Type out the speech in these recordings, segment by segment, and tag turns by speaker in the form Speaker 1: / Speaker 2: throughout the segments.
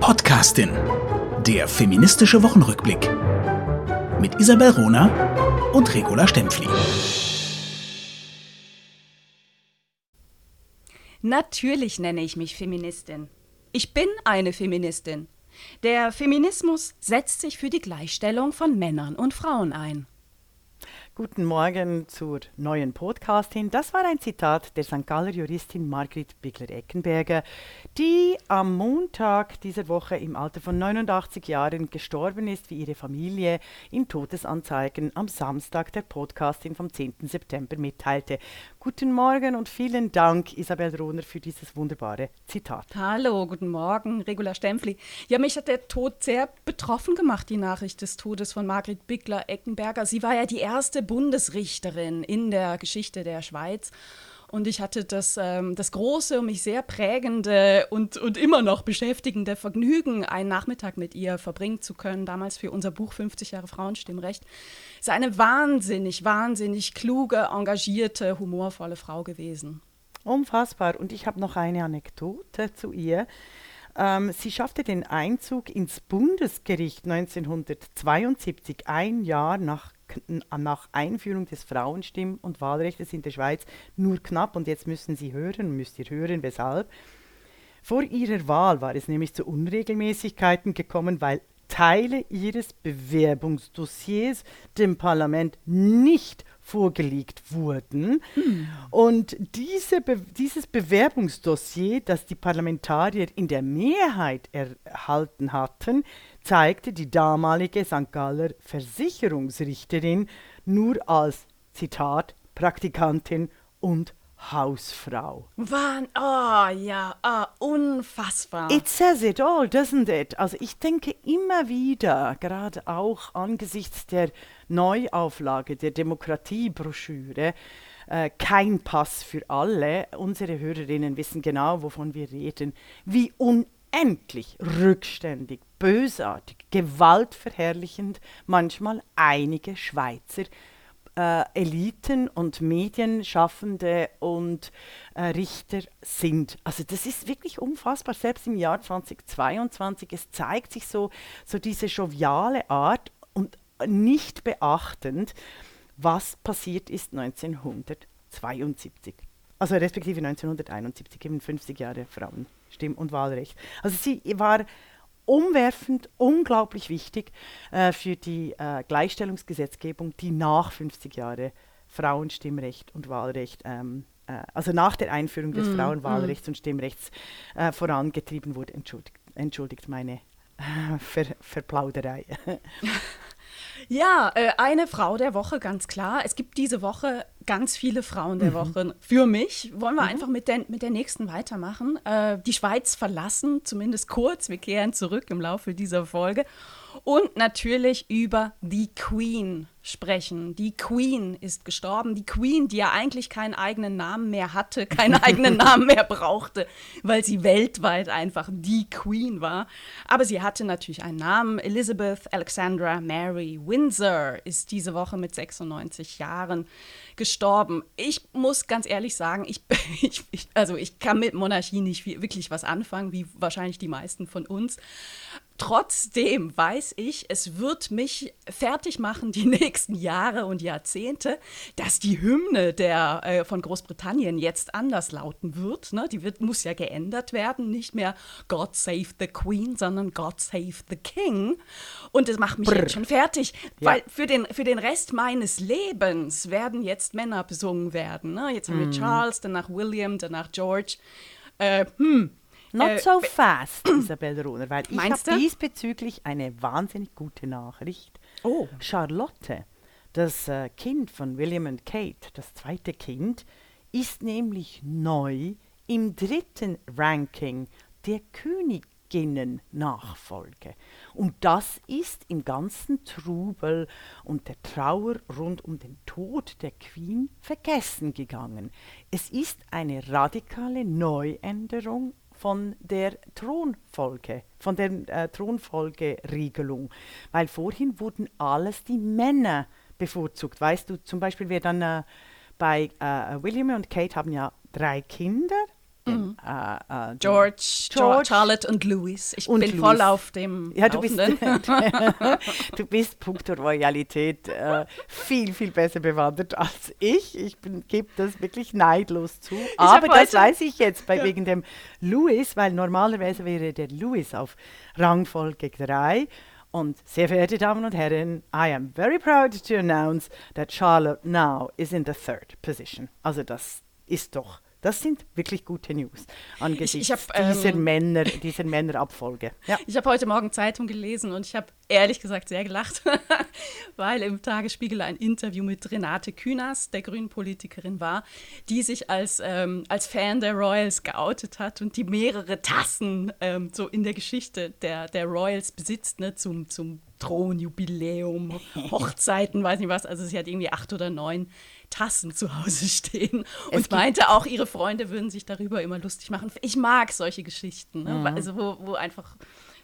Speaker 1: Podcastin. Der feministische Wochenrückblick. Mit Isabel Rona und Regula Stempfli.
Speaker 2: Natürlich nenne ich mich Feministin. Ich bin eine Feministin. Der Feminismus setzt sich für die Gleichstellung von Männern und Frauen ein.
Speaker 3: Guten Morgen zur neuen Podcastin. Das war ein Zitat der St. Galler Juristin Margrit Bigler-Eckenberger, die am Montag dieser Woche im Alter von 89 Jahren gestorben ist, wie ihre Familie in Todesanzeigen am Samstag der Podcastin vom 10. September mitteilte. Guten Morgen und vielen Dank, Isabel Rohner, für dieses wunderbare Zitat.
Speaker 2: Hallo, guten Morgen, Regula Stempfli. Ja, mich hat der Tod sehr betroffen gemacht, die Nachricht des Todes von Margrit Bigler-Eckenberger. Sie war ja die erste Bundesrichterin in der Geschichte der Schweiz. Und ich hatte das, ähm, das große und mich sehr prägende und, und immer noch beschäftigende Vergnügen, einen Nachmittag mit ihr verbringen zu können, damals für unser Buch 50 Jahre Frauenstimmrecht. Sie ist eine wahnsinnig, wahnsinnig kluge, engagierte, humorvolle Frau gewesen.
Speaker 3: Unfassbar. Und ich habe noch eine Anekdote zu ihr. Ähm, sie schaffte den Einzug ins Bundesgericht 1972, ein Jahr nach nach Einführung des Frauenstimm- und Wahlrechts in der Schweiz nur knapp, und jetzt müssen Sie hören, müsst ihr hören, weshalb. Vor ihrer Wahl war es nämlich zu Unregelmäßigkeiten gekommen, weil Teile ihres Bewerbungsdossiers dem Parlament nicht vorgelegt wurden. Hm. Und diese Be dieses Bewerbungsdossier, das die Parlamentarier in der Mehrheit erhalten hatten, zeigte die damalige St. Galler Versicherungsrichterin nur als, Zitat, Praktikantin und Hausfrau.
Speaker 2: Wann? Oh ja, oh, unfassbar.
Speaker 3: It says it all, doesn't it? Also ich denke immer wieder, gerade auch angesichts der Neuauflage der Demokratiebroschüre, äh, kein Pass für alle. Unsere Hörerinnen wissen genau, wovon wir reden. Wie unendlich rückständig, bösartig, gewaltverherrlichend manchmal einige Schweizer äh, Eliten und Medienschaffende und äh, Richter sind. Also das ist wirklich unfassbar, selbst im Jahr 2022. Es zeigt sich so, so diese joviale Art nicht beachtend, was passiert ist 1972. Also respektive 1971, eben 50 Jahre Frauenstimm- und Wahlrecht. Also sie war umwerfend, unglaublich wichtig äh, für die äh, Gleichstellungsgesetzgebung, die nach 50 Jahren Frauenstimmrecht und Wahlrecht, ähm, äh, also nach der Einführung des mm, Frauenwahlrechts mm. und Stimmrechts äh, vorangetrieben wurde. Entschuldigt, entschuldigt meine äh, Ver Verplauderei.
Speaker 2: Ja, äh, eine Frau der Woche, ganz klar. Es gibt diese Woche ganz viele Frauen der mhm. Woche für mich. Wollen wir mhm. einfach mit der, mit der nächsten weitermachen. Äh, die Schweiz verlassen, zumindest kurz. Wir kehren zurück im Laufe dieser Folge. Und natürlich über die Queen sprechen. Die Queen ist gestorben. Die Queen, die ja eigentlich keinen eigenen Namen mehr hatte, keinen eigenen Namen mehr brauchte, weil sie weltweit einfach die Queen war. Aber sie hatte natürlich einen Namen. Elizabeth Alexandra Mary Windsor ist diese Woche mit 96 Jahren gestorben. Ich muss ganz ehrlich sagen, ich, ich, ich also ich kann mit Monarchie nicht wirklich was anfangen, wie wahrscheinlich die meisten von uns. Trotzdem weiß ich, es wird mich fertig machen die nächsten Jahre und Jahrzehnte, dass die Hymne der, äh, von Großbritannien jetzt anders lauten wird. Ne? Die wird, muss ja geändert werden. Nicht mehr God Save the Queen, sondern God Save the King. Und das macht mich Brr. jetzt schon fertig, ja. weil für den, für den Rest meines Lebens werden jetzt Männer besungen werden. Ne? Jetzt haben wir mm. Charles, danach William, danach George. Äh, hm,
Speaker 3: Not äh, so fast, Isabel Rohner, weil ich habe diesbezüglich eine wahnsinnig gute Nachricht. Oh. Charlotte, das äh, Kind von William und Kate, das zweite Kind, ist nämlich neu im dritten Ranking der Königinnen-Nachfolge. Und das ist im ganzen Trubel und der Trauer rund um den Tod der Queen vergessen gegangen. Es ist eine radikale Neuänderung von der Thronfolge, von der äh, Thronfolgeregelung. Weil vorhin wurden alles die Männer bevorzugt. Weißt du, zum Beispiel, wer dann äh, bei äh, William und Kate haben ja drei Kinder
Speaker 2: Mhm. Äh, äh, George, George, Charlotte und Louis. Ich
Speaker 3: und
Speaker 2: bin
Speaker 3: Louis.
Speaker 2: voll auf dem
Speaker 3: ja, du bist,
Speaker 2: Laufenden.
Speaker 3: du bist punkto Royalität äh, viel, viel besser bewandert als ich. Ich gebe das wirklich neidlos zu. Aber das weiß ich jetzt bei, ja. wegen dem Louis, weil normalerweise wäre der Louis auf Rangfolge 3 und sehr verehrte Damen und Herren, I am very proud to announce that Charlotte now is in the third position. Also das ist doch das sind wirklich gute News angesichts ich, ich hab, dieser, ähm, Männer, dieser Männerabfolge.
Speaker 2: Ja. Ich habe heute Morgen Zeitung gelesen und ich habe ehrlich gesagt sehr gelacht, weil im Tagesspiegel ein Interview mit Renate Künast, der grünen Politikerin war, die sich als, ähm, als Fan der Royals geoutet hat und die mehrere Tassen ähm, so in der Geschichte der, der Royals besitzt, ne, zum, zum Thronjubiläum, Hochzeiten, weiß nicht was. Also sie hat irgendwie acht oder neun Tassen zu Hause stehen und meinte auch, ihre Freunde würden sich darüber immer lustig machen. Ich mag solche Geschichten, ne? mhm. also wo, wo einfach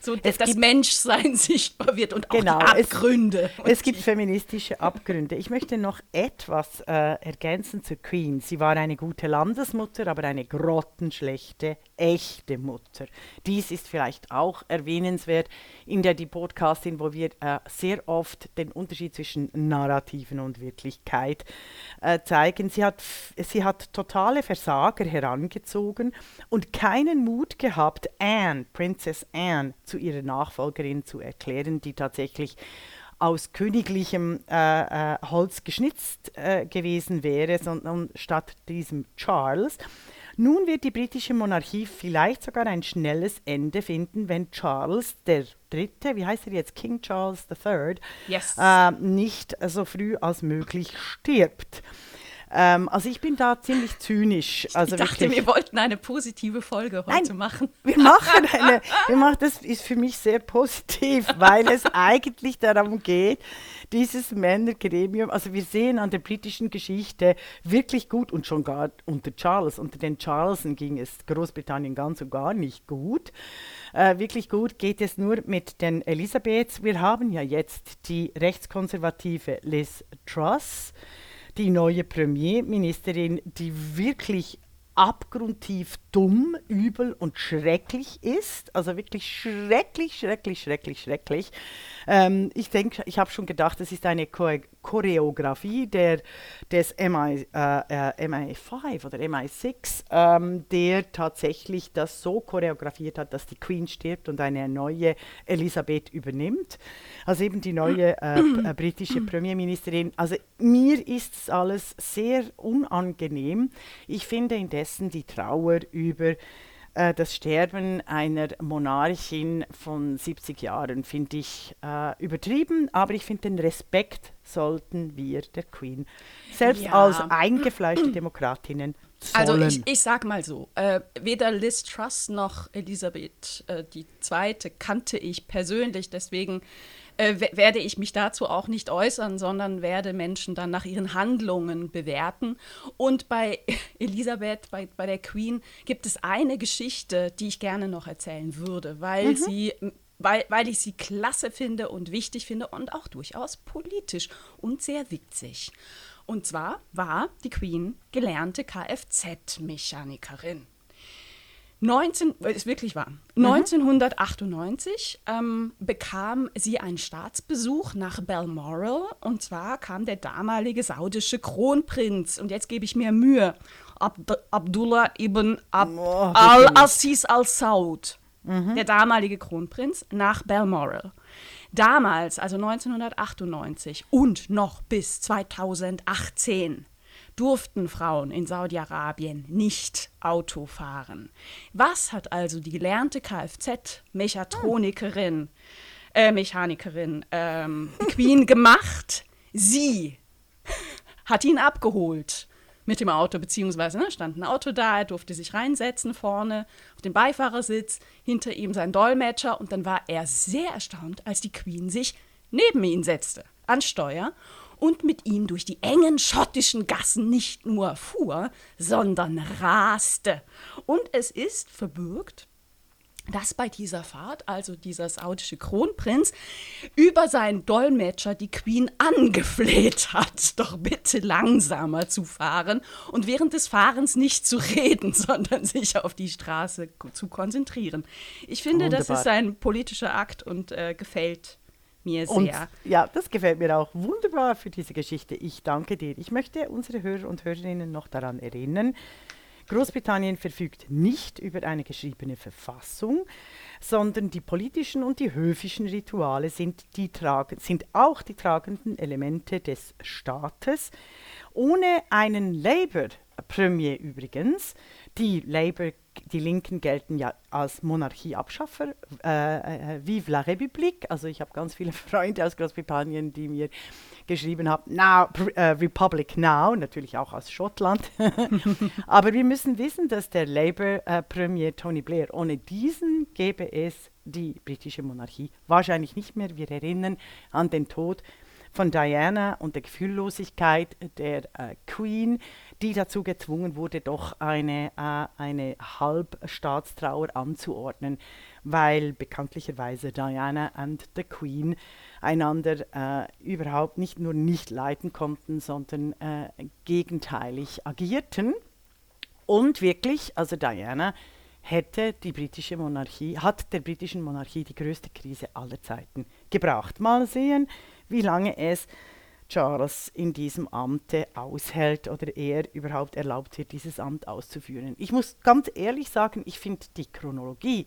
Speaker 2: so es das Menschsein sichtbar wird und auch genau, die Abgründe.
Speaker 3: Es, es gibt feministische Abgründe. Ich möchte noch etwas äh, ergänzen zu Queen. Sie war eine gute Landesmutter, aber eine grottenschlechte, echte Mutter. Dies ist vielleicht auch erwähnenswert in der die Podcastin, wo wir äh, sehr oft den Unterschied zwischen Narrativen und Wirklichkeit äh, zeigen. Sie hat, sie hat totale Versager herangezogen und keinen Mut gehabt, Anne, Princess Anne, zu ihrer Nachfolgerin zu erklären, die tatsächlich aus königlichem äh, äh, Holz geschnitzt äh, gewesen wäre, sondern statt diesem Charles. Nun wird die britische Monarchie vielleicht sogar ein schnelles Ende finden, wenn Charles der Dritte, wie heißt er jetzt, King Charles III,
Speaker 2: yes.
Speaker 3: äh, nicht so früh als möglich stirbt. Ähm, also ich bin da ziemlich zynisch. Also
Speaker 2: ich dachte, wirklich. wir wollten eine positive Folge heute Nein, machen.
Speaker 3: Wir machen eine, wir machen, das ist für mich sehr positiv, weil es eigentlich darum geht, dieses Männergremium, also wir sehen an der britischen Geschichte wirklich gut und schon gar unter Charles, unter den Charlesen ging es Großbritannien ganz und gar nicht gut. Äh, wirklich gut geht es nur mit den Elisabeths. Wir haben ja jetzt die rechtskonservative Liz Truss die neue Premierministerin, die wirklich abgrundtief dumm, übel und schrecklich ist. Also wirklich schrecklich, schrecklich, schrecklich, schrecklich. Ähm, ich denke, ich habe schon gedacht, es ist eine Cho Choreografie der, des MI, äh, äh MI5 oder MI6, ähm, der tatsächlich das so choreografiert hat, dass die Queen stirbt und eine neue Elisabeth übernimmt. Also eben die neue äh, äh britische Premierministerin. Also mir ist alles sehr unangenehm. Ich finde indessen die Trauer über äh, das Sterben einer Monarchin von 70 Jahren finde ich äh, übertrieben, aber ich finde den Respekt sollten wir der Queen selbst ja. als eingefleischte Demokratinnen zollen.
Speaker 2: Also ich, ich sag mal so, äh, weder Liz Truss noch Elisabeth äh, II. kannte ich persönlich, deswegen äh, werde ich mich dazu auch nicht äußern, sondern werde Menschen dann nach ihren Handlungen bewerten. Und bei Elisabeth, bei, bei der Queen, gibt es eine Geschichte, die ich gerne noch erzählen würde, weil mhm. sie weil, weil ich sie klasse finde und wichtig finde und auch durchaus politisch und sehr witzig. Und zwar war die Queen gelernte Kfz-Mechanikerin. 19, ist wirklich wahr. Mhm. 1998 ähm, bekam sie einen Staatsbesuch nach Balmoral und zwar kam der damalige saudische Kronprinz und jetzt gebe ich mir Mühe, Abd Abdullah ibn Ab oh, al-Aziz al-Saud, mhm. der damalige Kronprinz, nach Balmoral. Damals, also 1998 und noch bis 2018 durften Frauen in Saudi-Arabien nicht Auto fahren. Was hat also die gelernte Kfz-Mechatronikerin, äh, Mechanikerin ähm, Queen gemacht? Sie hat ihn abgeholt mit dem Auto, beziehungsweise ne, stand ein Auto da, er durfte sich reinsetzen vorne auf den Beifahrersitz, hinter ihm sein Dolmetscher und dann war er sehr erstaunt, als die Queen sich neben ihn setzte, an Steuer und mit ihm durch die engen schottischen Gassen nicht nur fuhr, sondern raste. Und es ist verbürgt dass bei dieser Fahrt, also dieser saudische Kronprinz, über seinen Dolmetscher die Queen angefleht hat, doch bitte langsamer zu fahren und während des Fahrens nicht zu reden, sondern sich auf die Straße zu konzentrieren. Ich finde, Wunderbar. das ist ein politischer Akt und äh, gefällt mir sehr.
Speaker 3: Und, ja, das gefällt mir auch wunderbar für diese Geschichte. Ich danke dir. Ich möchte unsere Hörer und Hörerinnen noch daran erinnern, Großbritannien verfügt nicht über eine geschriebene Verfassung, sondern die politischen und die höfischen Rituale sind, die sind auch die tragenden Elemente des Staates. Ohne einen Labour-Premier übrigens, die Labour die Linken gelten ja als Monarchieabschaffer. Äh, äh, Vive la République. Also ich habe ganz viele Freunde aus Großbritannien, die mir geschrieben haben, now, äh, Republic now, natürlich auch aus Schottland. Aber wir müssen wissen, dass der Labour-Premier äh, Tony Blair, ohne diesen gäbe es die britische Monarchie wahrscheinlich nicht mehr. Wir erinnern an den Tod von Diana und der Gefühllosigkeit der äh, Queen, die dazu gezwungen wurde, doch eine, äh, eine Halbstaatstrauer anzuordnen, weil bekanntlicherweise Diana und the Queen einander äh, überhaupt nicht nur nicht leiden konnten, sondern äh, gegenteilig agierten. Und wirklich, also Diana hätte die britische Monarchie, hat der britischen Monarchie die größte Krise aller Zeiten gebracht. Mal sehen, wie lange es Charles in diesem Amte aushält oder er überhaupt erlaubt wird, dieses Amt auszuführen. Ich muss ganz ehrlich sagen, ich finde die Chronologie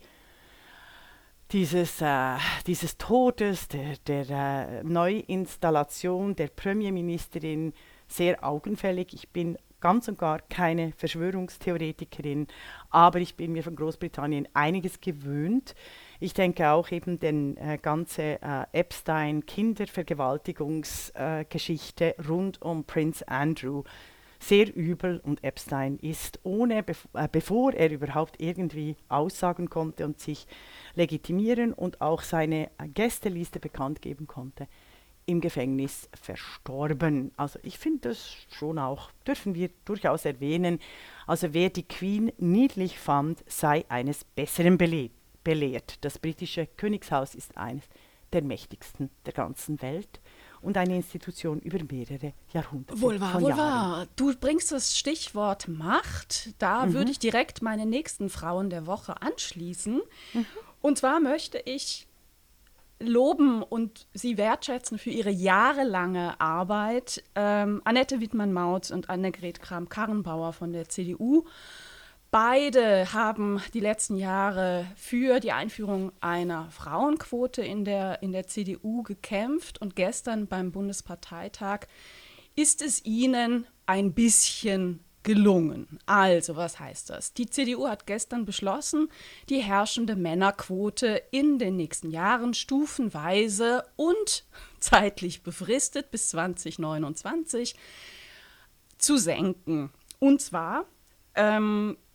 Speaker 3: dieses, äh, dieses Todes, der, der äh, Neuinstallation der Premierministerin sehr augenfällig. Ich bin ganz und gar keine Verschwörungstheoretikerin, aber ich bin mir von Großbritannien einiges gewöhnt. Ich denke auch eben die äh, ganze äh, Epstein-Kindervergewaltigungsgeschichte äh, rund um Prince Andrew sehr übel und Epstein ist, ohne bev äh, bevor er überhaupt irgendwie aussagen konnte und sich legitimieren und auch seine äh, Gästeliste bekannt geben konnte, im Gefängnis verstorben. Also ich finde das schon auch, dürfen wir durchaus erwähnen. Also wer die Queen niedlich fand, sei eines Besseren belehrt belehrt. Das britische Königshaus ist eines der mächtigsten der ganzen Welt und eine Institution über mehrere Jahrhunderte.
Speaker 2: Wohl wahr, wohl wahr. Du bringst das Stichwort Macht. Da mhm. würde ich direkt meine nächsten Frauen der Woche anschließen. Mhm. Und zwar möchte ich loben und sie wertschätzen für ihre jahrelange Arbeit. Ähm, Annette Wittmann-Mautz und Annegret Kramp-Karrenbauer von der CDU Beide haben die letzten Jahre für die Einführung einer Frauenquote in der, in der CDU gekämpft und gestern beim Bundesparteitag ist es ihnen ein bisschen gelungen. Also, was heißt das? Die CDU hat gestern beschlossen, die herrschende Männerquote in den nächsten Jahren stufenweise und zeitlich befristet bis 2029 zu senken. Und zwar ähm, äh,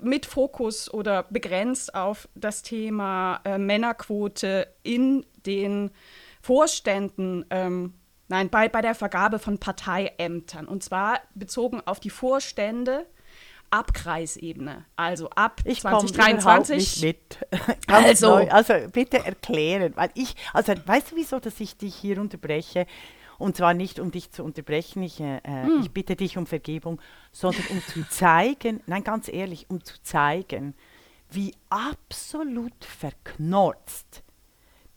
Speaker 2: mit Fokus oder begrenzt auf das Thema äh, Männerquote in den Vorständen, ähm, nein, bei, bei der Vergabe von Parteiämtern. Und zwar bezogen auf die Vorstände ab Kreisebene, also ab
Speaker 3: ich
Speaker 2: 2023.
Speaker 3: Nicht mit. also, neu. also bitte erklären, weil ich, also weißt du wieso, dass ich dich hier unterbreche? Und zwar nicht, um dich zu unterbrechen, ich, äh, hm. ich bitte dich um Vergebung, sondern um zu zeigen, nein, ganz ehrlich, um zu zeigen, wie absolut verknorzt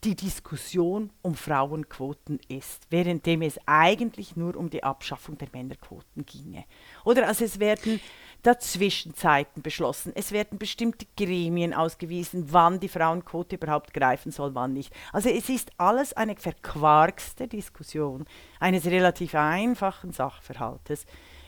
Speaker 3: die Diskussion um Frauenquoten ist, währenddem es eigentlich nur um die Abschaffung der Männerquoten ginge. Oder also es werden Dazwischenzeiten beschlossen. Es werden bestimmte Gremien ausgewiesen, wann die Frauenquote überhaupt greifen soll, wann nicht. Also es ist alles eine verquarkste Diskussion eines relativ einfachen Sachverhaltes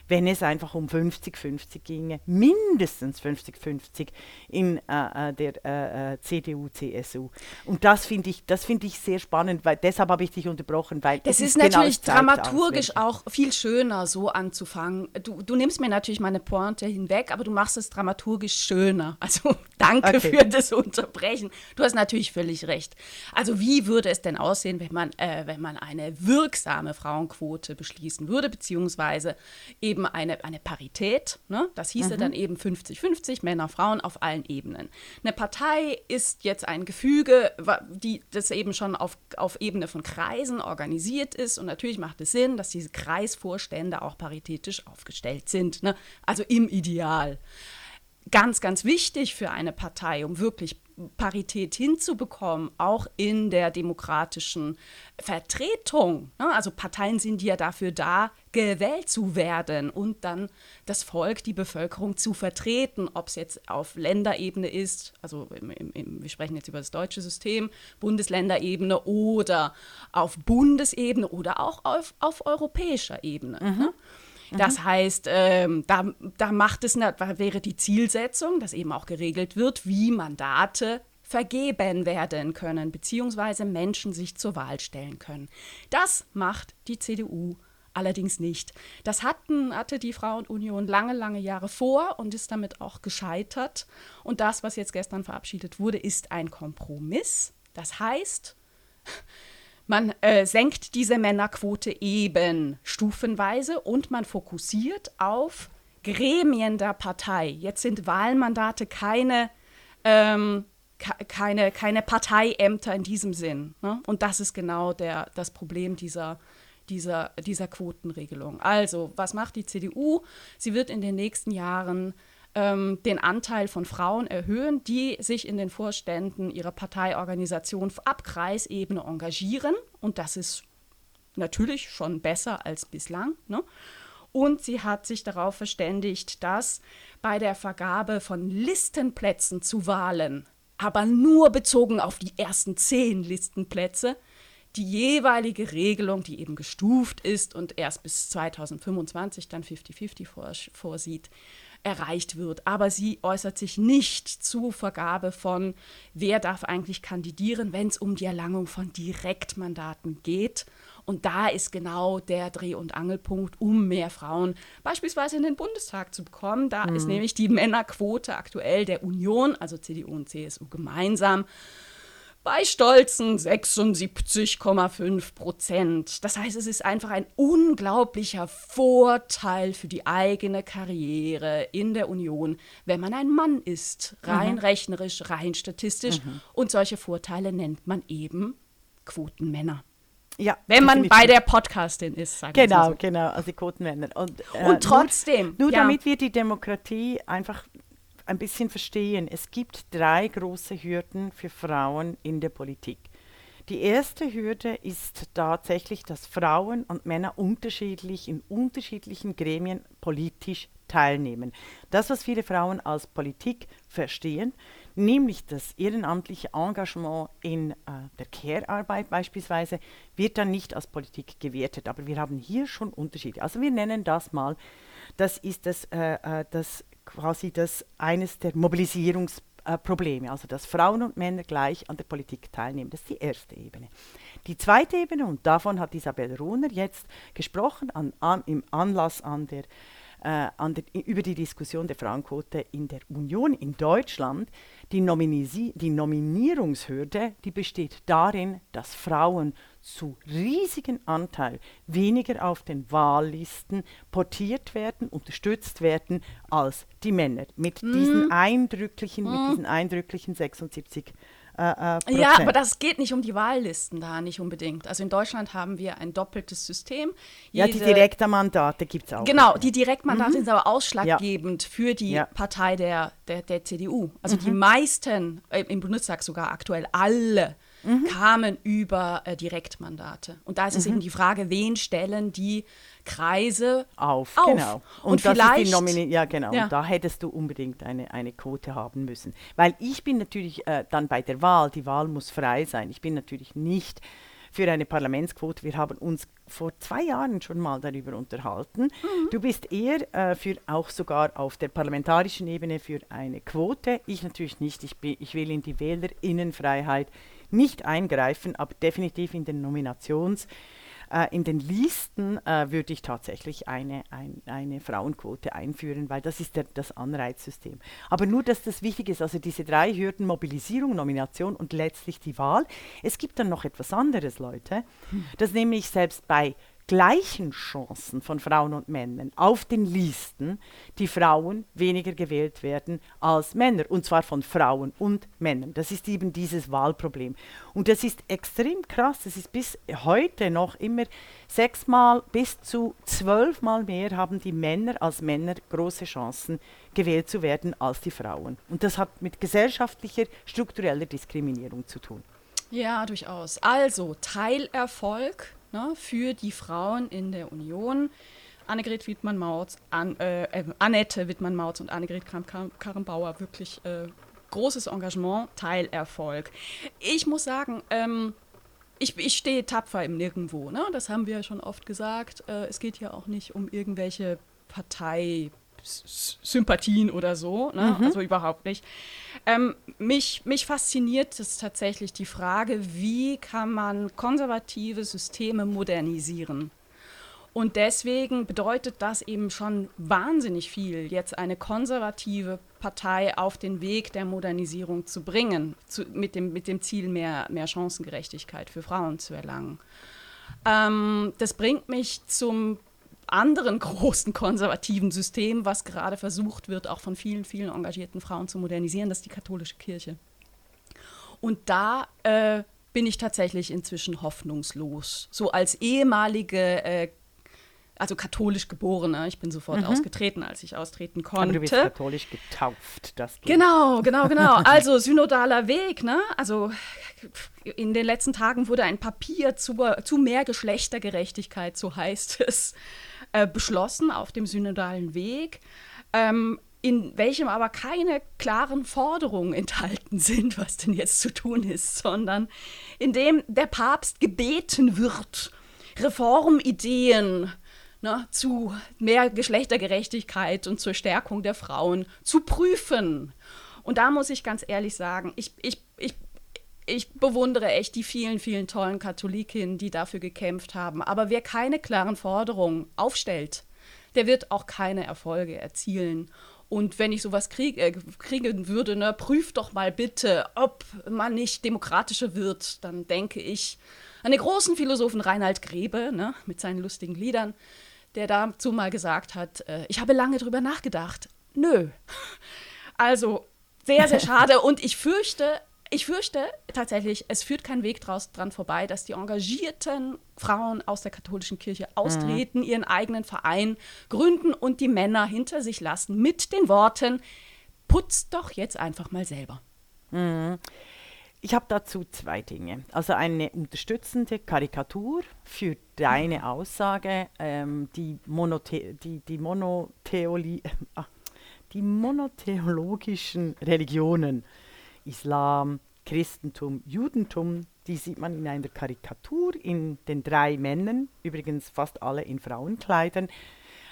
Speaker 3: wenn es einfach um 50-50 ginge, mindestens 50-50 in äh, äh der äh, äh CDU, CSU. Und das finde ich, das ich sehr spannend, weil deshalb habe ich dich unterbrochen, weil
Speaker 2: das ist, ist genau natürlich genau dramaturgisch auch viel schöner, so anzufangen. Du, du nimmst mir natürlich meine Pointe hinweg, aber du machst es dramaturgisch schöner. Also danke okay. für das Unterbrechen. Du hast natürlich völlig recht. Also wie würde es denn aussehen, wenn man, äh, wenn man eine wirksame Frauenquote beschließen würde, beziehungsweise eben eben eine, eine Parität. Ne? Das hieße mhm. dann eben 50-50 Männer, Frauen auf allen Ebenen. Eine Partei ist jetzt ein Gefüge, die das eben schon auf, auf Ebene von Kreisen organisiert ist. Und natürlich macht es Sinn, dass diese Kreisvorstände auch paritätisch aufgestellt sind. Ne? Also im Ideal ganz, ganz wichtig für eine Partei, um wirklich Parität hinzubekommen, auch in der demokratischen Vertretung. Ne? Also Parteien sind ja dafür da, gewählt zu werden und dann das Volk, die Bevölkerung zu vertreten, ob es jetzt auf Länderebene ist, also im, im, wir sprechen jetzt über das deutsche System, Bundesländerebene oder auf Bundesebene oder auch auf, auf europäischer Ebene. Mhm. Das mhm. heißt, ähm, da, da macht es, wäre die Zielsetzung, dass eben auch geregelt wird, wie Mandate vergeben werden können, beziehungsweise Menschen sich zur Wahl stellen können. Das macht die CDU allerdings nicht. Das hatten, hatte die Frauenunion lange, lange Jahre vor und ist damit auch gescheitert. Und das, was jetzt gestern verabschiedet wurde, ist ein Kompromiss. Das heißt, man äh, senkt diese Männerquote eben stufenweise und man fokussiert auf Gremien der Partei. Jetzt sind Wahlmandate keine, ähm, keine, keine Parteiämter in diesem Sinn. Ne? Und das ist genau der, das Problem dieser, dieser, dieser Quotenregelung. Also, was macht die CDU? Sie wird in den nächsten Jahren ähm, den Anteil von Frauen erhöhen, die sich in den Vorständen ihrer Parteiorganisation ab Kreisebene engagieren. Und das ist natürlich schon besser als bislang. Ne? Und sie hat sich darauf verständigt, dass bei der Vergabe von Listenplätzen zu Wahlen, aber nur bezogen auf die ersten zehn Listenplätze, die jeweilige Regelung, die eben gestuft ist und erst bis 2025 dann 50-50 vorsieht, erreicht wird. Aber sie äußert sich nicht zu Vergabe von, wer darf eigentlich kandidieren, wenn es um die Erlangung von Direktmandaten geht. Und da ist genau der Dreh- und Angelpunkt, um mehr Frauen beispielsweise in den Bundestag zu bekommen. Da mhm. ist nämlich die Männerquote aktuell der Union, also CDU und CSU gemeinsam, bei stolzen 76,5 Prozent. Das heißt, es ist einfach ein unglaublicher Vorteil für die eigene Karriere in der Union, wenn man ein Mann ist, rein mhm. rechnerisch, rein statistisch. Mhm. Und solche Vorteile nennt man eben Quotenmänner. Ja, wenn man bei der Podcastin ist,
Speaker 3: sagen Genau, so. genau, also die Quotenmänner.
Speaker 2: Und, äh, und trotzdem.
Speaker 3: Nur, nur ja. damit wir die Demokratie einfach ein bisschen verstehen. Es gibt drei große Hürden für Frauen in der Politik. Die erste Hürde ist tatsächlich, dass Frauen und Männer unterschiedlich in unterschiedlichen Gremien politisch teilnehmen. Das, was viele Frauen als Politik verstehen, nämlich das ehrenamtliche Engagement in äh, der Care-Arbeit beispielsweise, wird dann nicht als Politik gewertet. Aber wir haben hier schon Unterschiede. Also wir nennen das mal, das ist das, äh, äh das quasi das eines der Mobilisierungsprobleme, also dass Frauen und Männer gleich an der Politik teilnehmen. Das ist die erste Ebene. Die zweite Ebene, und davon hat Isabel Runer jetzt gesprochen, an, an, im Anlass an der, äh, der, über die Diskussion der Frauenquote in der Union in Deutschland, die, die Nominierungshürde, die besteht darin, dass Frauen zu riesigen Anteil weniger auf den Wahllisten portiert werden, unterstützt werden als die Männer. Mit mhm. diesen eindrücklichen, mhm. mit diesen eindrücklichen 76
Speaker 2: äh, äh, ja, aber das geht nicht um die Wahllisten da, nicht unbedingt. Also in Deutschland haben wir ein doppeltes System.
Speaker 3: Jede, ja, die Direktmandate gibt es auch.
Speaker 2: Genau, die Direktmandate mhm. sind aber ausschlaggebend ja. für die ja. Partei der, der, der CDU. Also mhm. die meisten, äh, im Bundestag sogar aktuell alle, mhm. kamen über äh, Direktmandate. Und da ist es mhm. eben die Frage, wen stellen die Kreise auf? auf. Genau.
Speaker 3: Und, und vielleicht, ja, genau. Ja. Und da hättest du unbedingt eine, eine Quote haben müssen. Weil ich bin natürlich äh, dann bei der Wahl, die Wahl muss frei sein. Ich bin natürlich nicht für eine Parlamentsquote. Wir haben uns vor zwei Jahren schon mal darüber unterhalten. Mhm. Du bist eher äh, für auch sogar auf der parlamentarischen Ebene für eine Quote. Ich natürlich nicht. Ich, bin, ich will in die Wählerinnenfreiheit nicht eingreifen, aber definitiv in den Nominations- äh, in den Listen äh, würde ich tatsächlich eine, ein, eine Frauenquote einführen, weil das ist der, das Anreizsystem. Aber nur, dass das wichtig ist, also diese drei Hürden, Mobilisierung, Nomination und letztlich die Wahl. Es gibt dann noch etwas anderes, Leute, hm. dass nämlich selbst bei gleichen Chancen von Frauen und Männern auf den Listen die Frauen weniger gewählt werden als Männer, und zwar von Frauen und Männern. Das ist eben dieses Wahlproblem. Und das ist extrem krass. Es ist bis heute noch immer sechsmal bis zu zwölfmal mehr haben die Männer als Männer große Chancen, gewählt zu werden als die Frauen. Und das hat mit gesellschaftlicher, struktureller Diskriminierung zu tun.
Speaker 2: Ja, durchaus. Also Teilerfolg ne, für die Frauen in der Union. Annegret Wittmann-Mautz, An, äh, äh, Annette Wittmann-Mautz und Annegret Kramp-Karrenbauer wirklich äh, großes Engagement, Teilerfolg. Ich muss sagen, ähm, ich, ich stehe tapfer im Nirgendwo. Ne? Das haben wir ja schon oft gesagt. Äh, es geht ja auch nicht um irgendwelche Partei- Sympathien oder so, ne? mhm. also überhaupt nicht. Ähm, mich, mich fasziniert es tatsächlich die Frage, wie kann man konservative Systeme modernisieren? Und deswegen bedeutet das eben schon wahnsinnig viel, jetzt eine konservative Partei auf den Weg der Modernisierung zu bringen, zu, mit, dem, mit dem Ziel, mehr, mehr Chancengerechtigkeit für Frauen zu erlangen. Ähm, das bringt mich zum anderen großen konservativen System, was gerade versucht wird, auch von vielen, vielen engagierten Frauen zu modernisieren, das ist die katholische Kirche. Und da äh, bin ich tatsächlich inzwischen hoffnungslos. So als ehemalige äh, also katholisch geborene. Ich bin sofort mhm. ausgetreten, als ich austreten konnte. Aber
Speaker 3: du bist katholisch getauft, das
Speaker 2: geht. Genau, genau, genau. Also synodaler Weg, ne? Also in den letzten Tagen wurde ein Papier zu, zu mehr Geschlechtergerechtigkeit, so heißt es, äh, beschlossen auf dem synodalen Weg. Ähm, in welchem aber keine klaren Forderungen enthalten sind, was denn jetzt zu tun ist, sondern in dem der Papst gebeten wird, Reformideen ne, zu mehr Geschlechtergerechtigkeit und zur Stärkung der Frauen zu prüfen. Und da muss ich ganz ehrlich sagen, ich, ich, ich ich bewundere echt die vielen, vielen tollen Katholikinnen, die dafür gekämpft haben. Aber wer keine klaren Forderungen aufstellt, der wird auch keine Erfolge erzielen. Und wenn ich sowas krieg, äh, kriegen würde, ne, prüf doch mal bitte, ob man nicht demokratischer wird, dann denke ich an den großen Philosophen Reinhard Grebe ne, mit seinen lustigen Liedern, der dazu mal gesagt hat, äh, ich habe lange drüber nachgedacht. Nö. Also sehr, sehr schade. Und ich fürchte, ich fürchte tatsächlich, es führt kein Weg draus, dran vorbei, dass die engagierten Frauen aus der katholischen Kirche austreten, mhm. ihren eigenen Verein gründen und die Männer hinter sich lassen mit den Worten, putzt doch jetzt einfach mal selber.
Speaker 3: Mhm. Ich habe dazu zwei Dinge. Also eine unterstützende Karikatur für deine Aussage, ähm, die, Monothe die, die, Monotheoli äh, die monotheologischen Religionen Islam, Christentum, Judentum, die sieht man in einer Karikatur in den drei Männern, übrigens fast alle in Frauenkleidern.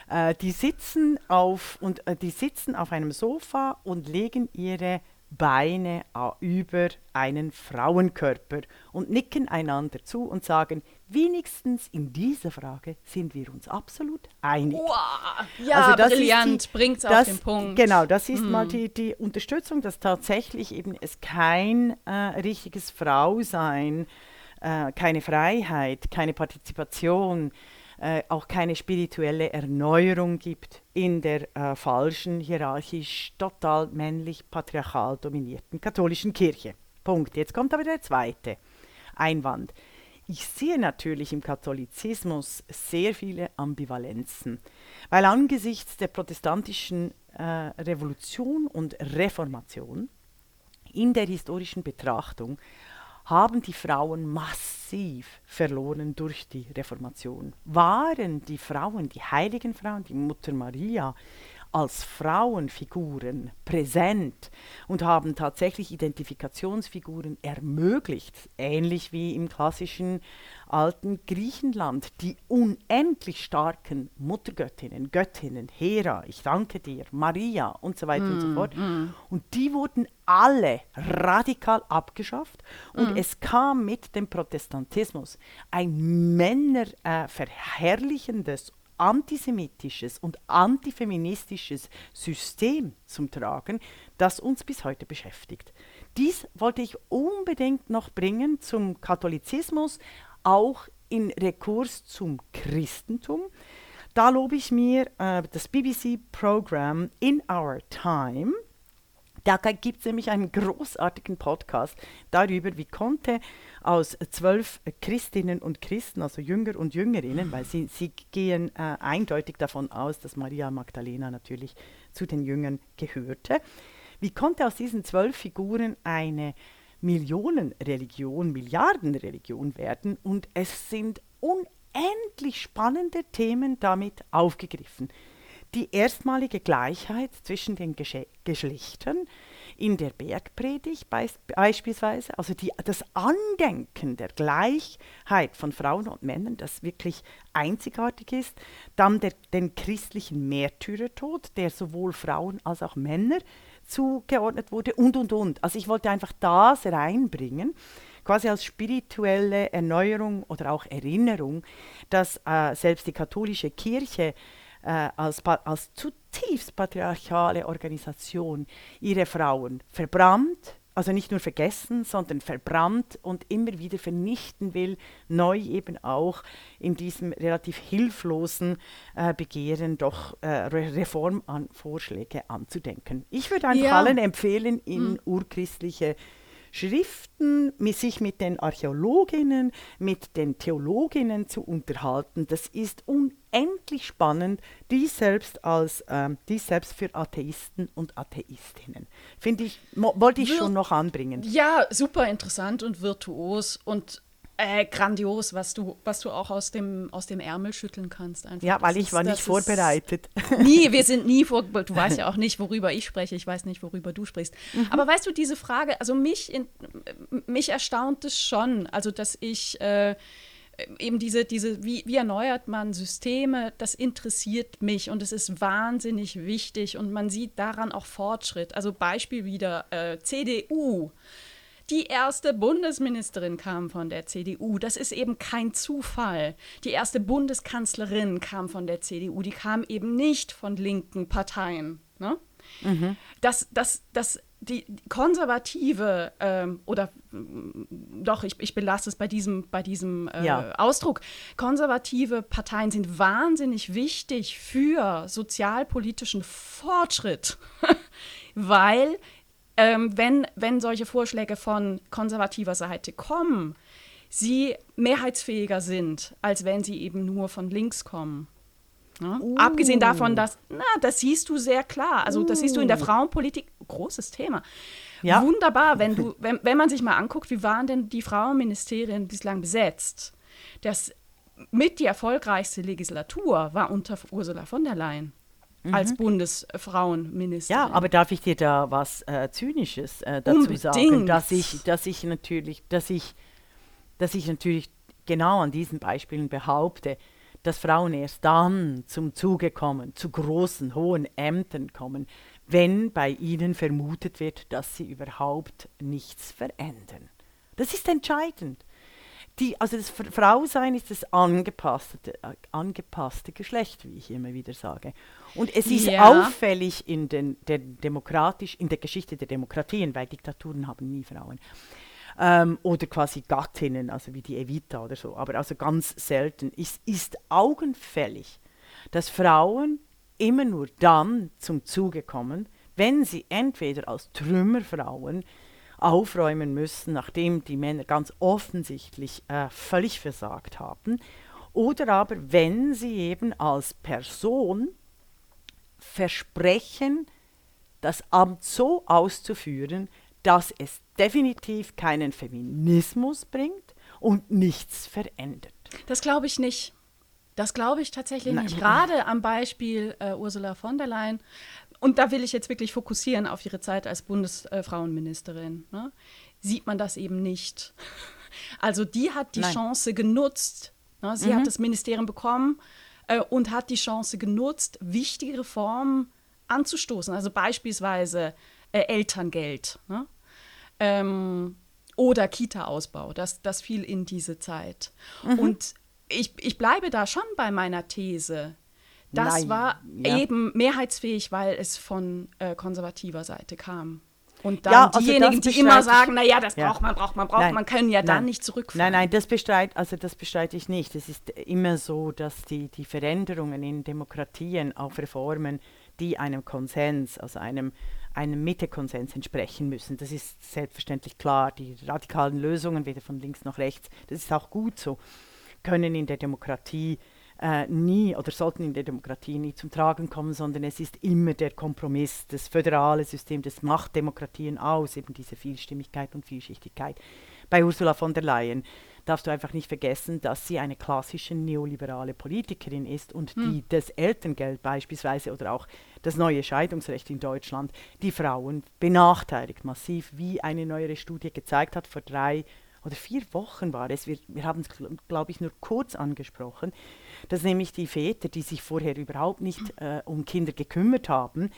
Speaker 3: Äh, die, sitzen auf, und, äh, die sitzen auf einem Sofa und legen ihre Beine über einen Frauenkörper und nicken einander zu und sagen, wenigstens in dieser Frage sind wir uns absolut einig.
Speaker 2: Wow, ja, also das brillant, bringt es auf den Punkt.
Speaker 3: Genau, das ist mm. mal die, die Unterstützung, dass tatsächlich eben es kein äh, richtiges Frausein, äh, keine Freiheit, keine Partizipation, äh, auch keine spirituelle Erneuerung gibt in der äh, falschen, hierarchisch, total männlich, patriarchal dominierten katholischen Kirche. Punkt. Jetzt kommt aber der zweite Einwand. Ich sehe natürlich im Katholizismus sehr viele Ambivalenzen, weil angesichts der protestantischen äh, Revolution und Reformation in der historischen Betrachtung haben die Frauen massiv verloren durch die Reformation. Waren die Frauen, die heiligen Frauen, die Mutter Maria, als Frauenfiguren präsent und haben tatsächlich Identifikationsfiguren ermöglicht, ähnlich wie im klassischen alten Griechenland, die unendlich starken Muttergöttinnen, Göttinnen, Hera, ich danke dir, Maria und so weiter mm, und so mm, fort. Mm. Und die wurden alle radikal abgeschafft und mm. es kam mit dem Protestantismus ein männerverherrlichendes äh, antisemitisches und antifeministisches System zum Tragen, das uns bis heute beschäftigt. Dies wollte ich unbedingt noch bringen zum Katholizismus, auch in Rekurs zum Christentum. Da lobe ich mir äh, das BBC-Programm In Our Time. Da gibt es nämlich einen großartigen Podcast darüber, wie konnte aus zwölf Christinnen und Christen, also Jünger und Jüngerinnen, weil sie, sie gehen äh, eindeutig davon aus, dass Maria Magdalena natürlich zu den Jüngern gehörte, wie konnte aus diesen zwölf Figuren eine Millionenreligion, Milliardenreligion werden? Und es sind unendlich spannende Themen damit aufgegriffen die erstmalige Gleichheit zwischen den Gesche Geschlechtern in der Bergpredigt beis beispielsweise, also die, das Andenken der Gleichheit von Frauen und Männern, das wirklich einzigartig ist, dann der, den christlichen Märtyrertod, der sowohl Frauen als auch Männer zugeordnet wurde und, und, und. Also ich wollte einfach das reinbringen, quasi als spirituelle Erneuerung oder auch Erinnerung, dass äh, selbst die katholische Kirche äh, als, als zutiefst patriarchale Organisation ihre Frauen verbrannt, also nicht nur vergessen, sondern verbrannt und immer wieder vernichten will, neu eben auch in diesem relativ hilflosen äh, Begehren doch äh, Reformvorschläge anzudenken. Ich würde einfach ja. allen empfehlen, in mhm. urchristliche Schriften, sich mit den Archäologinnen, mit den Theologinnen zu unterhalten. Das ist unendlich spannend, dies selbst als ähm, dies selbst für Atheisten und Atheistinnen. Finde ich, wollte ich schon noch anbringen.
Speaker 2: Ja, super interessant und virtuos und äh, grandios, was du, was du auch aus dem, aus dem Ärmel schütteln kannst.
Speaker 3: Einfach. Ja, weil das ich war nicht vorbereitet.
Speaker 2: Nie, wir sind nie vorbereitet. Du weißt ja auch nicht, worüber ich spreche. Ich weiß nicht, worüber du sprichst. Mhm. Aber weißt du, diese Frage, also mich, in, mich erstaunt es schon, also dass ich äh, eben diese, diese wie, wie erneuert man Systeme, das interessiert mich und es ist wahnsinnig wichtig und man sieht daran auch Fortschritt. Also Beispiel wieder äh, CDU. Die erste Bundesministerin kam von der CDU. Das ist eben kein Zufall. Die erste Bundeskanzlerin kam von der CDU. Die kam eben nicht von linken Parteien. Ne? Mhm. Das, das, das, die konservative ähm, oder mm, doch, ich, ich belasse es bei diesem, bei diesem äh, ja. Ausdruck. Konservative Parteien sind wahnsinnig wichtig für sozialpolitischen Fortschritt, weil ähm, wenn, wenn solche Vorschläge von konservativer Seite kommen, sie mehrheitsfähiger sind, als wenn sie eben nur von links kommen. Ja? Uh. Abgesehen davon, dass, na, das siehst du sehr klar. Also, uh. das siehst du in der uh. Frauenpolitik, großes Thema. Ja. Wunderbar, wenn, du, wenn, wenn man sich mal anguckt, wie waren denn die Frauenministerien bislang besetzt? Das mit die erfolgreichste Legislatur war unter Ursula von der Leyen mhm. als Bundesfrauenministerin.
Speaker 3: Ja, aber darf ich dir da was äh, Zynisches äh, dazu Unbedingt. sagen, dass ich, dass ich natürlich, dass ich, dass ich natürlich genau an diesen Beispielen behaupte, dass Frauen erst dann zum Zuge kommen, zu großen, hohen Ämtern kommen, wenn bei ihnen vermutet wird, dass sie überhaupt nichts verändern. Das ist entscheidend die, also das Frausein ist das angepasste, angepasste Geschlecht, wie ich immer wieder sage. Und es ist ja. auffällig in, den, der demokratisch, in der Geschichte der Demokratien, weil Diktaturen haben nie Frauen. Ähm, oder quasi Gattinnen, also wie die Evita oder so, aber also ganz selten. Es ist augenfällig, dass Frauen immer nur dann zum Zuge kommen, wenn sie entweder als Trümmerfrauen aufräumen müssen, nachdem die Männer ganz offensichtlich äh, völlig versagt haben. Oder aber, wenn sie eben als Person versprechen, das Amt so auszuführen, dass es definitiv keinen Feminismus bringt und nichts verändert.
Speaker 2: Das glaube ich nicht. Das glaube ich tatsächlich Nein. nicht. Gerade am Beispiel äh, Ursula von der Leyen und da will ich jetzt wirklich fokussieren auf ihre Zeit als Bundesfrauenministerin, ne? sieht man das eben nicht. Also die hat die Nein. Chance genutzt. Ne? Sie mhm. hat das Ministerium bekommen äh, und hat die Chance genutzt, wichtige Reformen anzustoßen. Also beispielsweise äh, Elterngeld ne? ähm, oder Kita-Ausbau. Das, das fiel in diese Zeit. Mhm. Und ich, ich bleibe da schon bei meiner These. Das Nein. war ja. eben mehrheitsfähig, weil es von äh, konservativer Seite kam. Und dann ja, also diejenigen, die immer sagen, naja, das ja. braucht man, braucht man, braucht nein, man, können ja nein, dann nicht zurückfahren.
Speaker 3: Nein, nein, das bestreite, also das bestreite ich nicht. Es ist immer so, dass die, die Veränderungen in Demokratien auf Reformen, die einem Konsens, also einem, einem Mitte-Konsens entsprechen müssen. Das ist selbstverständlich klar. Die radikalen Lösungen, weder von links noch rechts, das ist auch gut so, können in der Demokratie äh, nie oder sollten in der Demokratie nie zum Tragen kommen, sondern es ist immer der Kompromiss, das föderale System, das macht Demokratien aus, eben diese Vielstimmigkeit und Vielschichtigkeit. Bei Ursula von der Leyen darfst du einfach nicht vergessen, dass sie eine klassische neoliberale Politikerin ist und hm. die das Elterngeld beispielsweise oder auch das neue Scheidungsrecht in Deutschland die Frauen benachteiligt massiv, wie eine neuere Studie gezeigt hat vor drei oder vier Wochen war es, wir, wir haben es, glaube ich, nur kurz angesprochen, dass nämlich die Väter, die sich vorher überhaupt nicht äh, um Kinder gekümmert haben,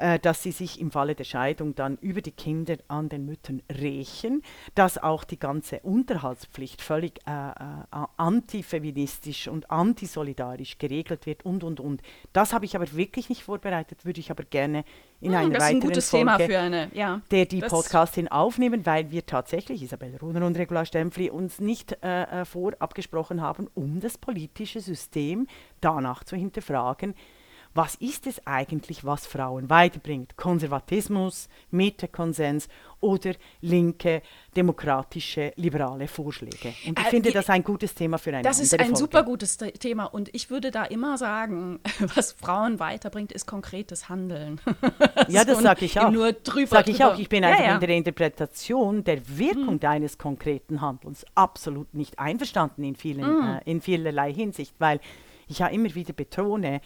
Speaker 3: äh, dass sie sich im Falle der Scheidung dann über die Kinder an den Müttern rächen, dass auch die ganze Unterhaltspflicht völlig äh, äh, antifeministisch und antisolidarisch geregelt wird und, und, und. Das habe ich aber wirklich nicht vorbereitet, würde ich aber gerne in hm, einer das weiteren ist ein Folge
Speaker 2: eine, ja,
Speaker 3: der die Podcastin aufnehmen, weil wir tatsächlich, Isabel Runer und Regula Stempfli, uns nicht äh, äh, vorab gesprochen haben, um das politische System danach zu hinterfragen, was ist es eigentlich, was Frauen weiterbringt? Konservatismus, Mitte-Konsens oder linke, demokratische, liberale Vorschläge? Und ich äh, finde das ein gutes Thema für eine
Speaker 2: Das ist ein Folge. super gutes Thema und ich würde da immer sagen, was Frauen weiterbringt, ist konkretes Handeln.
Speaker 3: ja, das sage ich auch. Nur drüber, sag ich auch. Ich bin ja, einfach ja. in der Interpretation der Wirkung hm. deines konkreten Handelns absolut nicht einverstanden in, vielen, hm. äh, in vielerlei Hinsicht, weil ich ja immer wieder betone,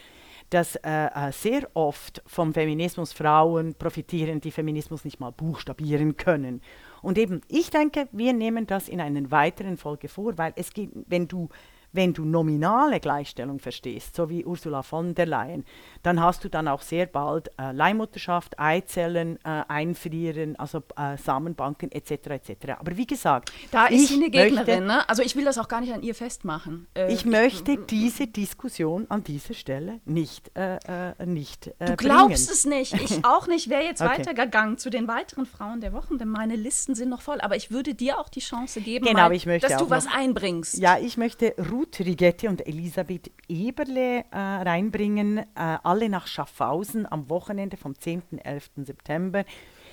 Speaker 3: dass äh, äh, sehr oft vom Feminismus Frauen profitieren, die Feminismus nicht mal buchstabieren können. Und eben, ich denke, wir nehmen das in einer weiteren Folge vor, weil es geht, wenn du wenn du nominale Gleichstellung verstehst, so wie Ursula von der Leyen, dann hast du dann auch sehr bald äh, Leihmutterschaft, Eizellen äh, einfrieren, also äh, Samenbanken etc. etc. Aber wie gesagt,
Speaker 2: da ist sie eine Gegnerin, ne? Also ich will das auch gar nicht an ihr festmachen.
Speaker 3: Äh, ich möchte diese Diskussion an dieser Stelle nicht äh, äh, nicht
Speaker 2: Du glaubst es nicht, ich auch nicht. Wäre jetzt okay. weitergegangen zu den weiteren Frauen der Wochen, denn meine Listen sind noch voll. Aber ich würde dir auch die Chance geben,
Speaker 3: genau, mal,
Speaker 2: dass du was einbringst.
Speaker 3: Ja, ich möchte Ruth Ruth Rigetti und Elisabeth Eberle äh, reinbringen, äh, alle nach Schaffhausen am Wochenende vom 10. 11. September.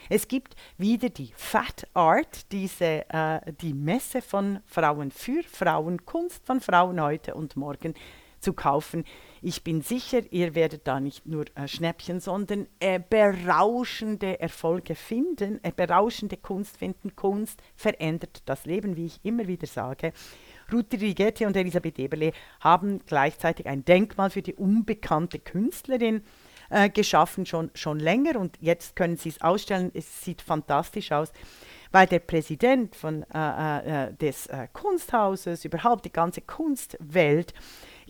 Speaker 3: Es gibt wieder die Fat Art, diese, äh, die Messe von Frauen für Frauen, Kunst von Frauen heute und morgen zu kaufen. Ich bin sicher, ihr werdet da nicht nur äh, Schnäppchen, sondern äh, berauschende Erfolge finden, äh, berauschende Kunst finden. Kunst verändert das Leben, wie ich immer wieder sage. Ruth Rigetti und Elisabeth Eberle haben gleichzeitig ein Denkmal für die unbekannte Künstlerin äh, geschaffen, schon, schon länger und jetzt können sie es ausstellen. Es sieht fantastisch aus, weil der Präsident von, äh, äh, des äh, Kunsthauses, überhaupt die ganze Kunstwelt,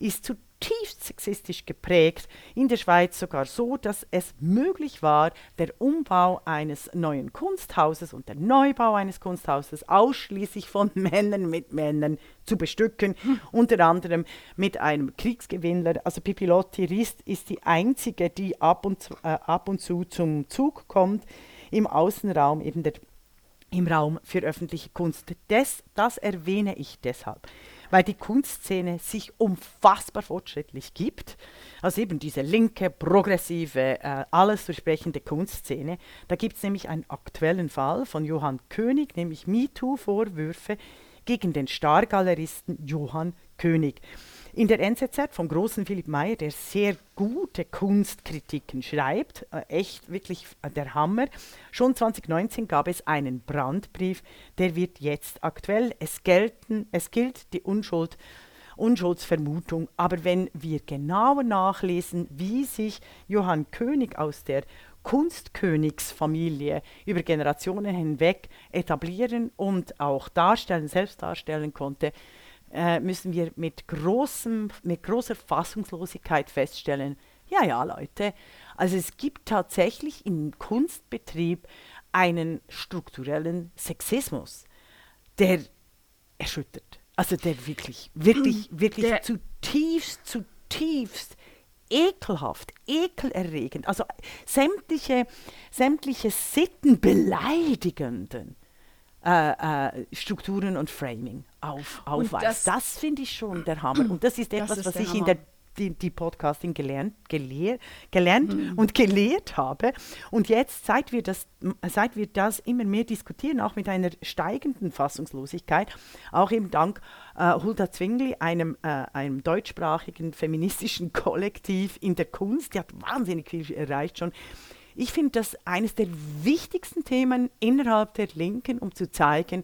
Speaker 3: ist zu zutiefst sexistisch geprägt, in der Schweiz sogar so, dass es möglich war, der Umbau eines neuen Kunsthauses und der Neubau eines Kunsthauses ausschließlich von Männern mit Männern zu bestücken, hm. unter anderem mit einem Kriegsgewinnler. Also Pipilotti Rist ist die einzige, die ab und, zu, äh, ab und zu zum Zug kommt im Außenraum, eben der, im Raum für öffentliche Kunst. Das, das erwähne ich deshalb weil die Kunstszene sich unfassbar fortschrittlich gibt. Also eben diese linke, progressive, äh, alles durchbrechende Kunstszene. Da gibt es nämlich einen aktuellen Fall von Johann König, nämlich MeToo-Vorwürfe gegen den Stargaleristen Johann König in der NZZ vom großen Philipp Meyer, der sehr gute Kunstkritiken schreibt, äh, echt wirklich äh, der Hammer. Schon 2019 gab es einen Brandbrief, der wird jetzt aktuell. Es, gelten, es gilt die Unschuld. Unschuldsvermutung. Aber wenn wir genauer nachlesen, wie sich Johann König aus der Kunstkönigsfamilie über Generationen hinweg etablieren und auch darstellen, selbst darstellen konnte, äh, müssen wir mit, großem, mit großer Fassungslosigkeit feststellen, ja, ja, Leute, also es gibt tatsächlich im Kunstbetrieb einen strukturellen Sexismus, der erschüttert. Also der wirklich, wirklich, wirklich der zutiefst, zutiefst ekelhaft, ekelerregend, also sämtliche, sämtliche sittenbeleidigenden äh, äh, Strukturen und Framing auf, aufweist. Das, das finde ich schon der Hammer. Und das ist etwas, das ist was ich Hammer. in der die, die Podcasting gelernt, gelehr, gelernt mhm. und gelehrt habe. Und jetzt, seit wir, das, seit wir das immer mehr diskutieren, auch mit einer steigenden Fassungslosigkeit, auch eben dank äh, Hulda Zwingli, einem, äh, einem deutschsprachigen feministischen Kollektiv in der Kunst, die hat wahnsinnig viel erreicht schon. Ich finde das eines der wichtigsten Themen innerhalb der Linken, um zu zeigen,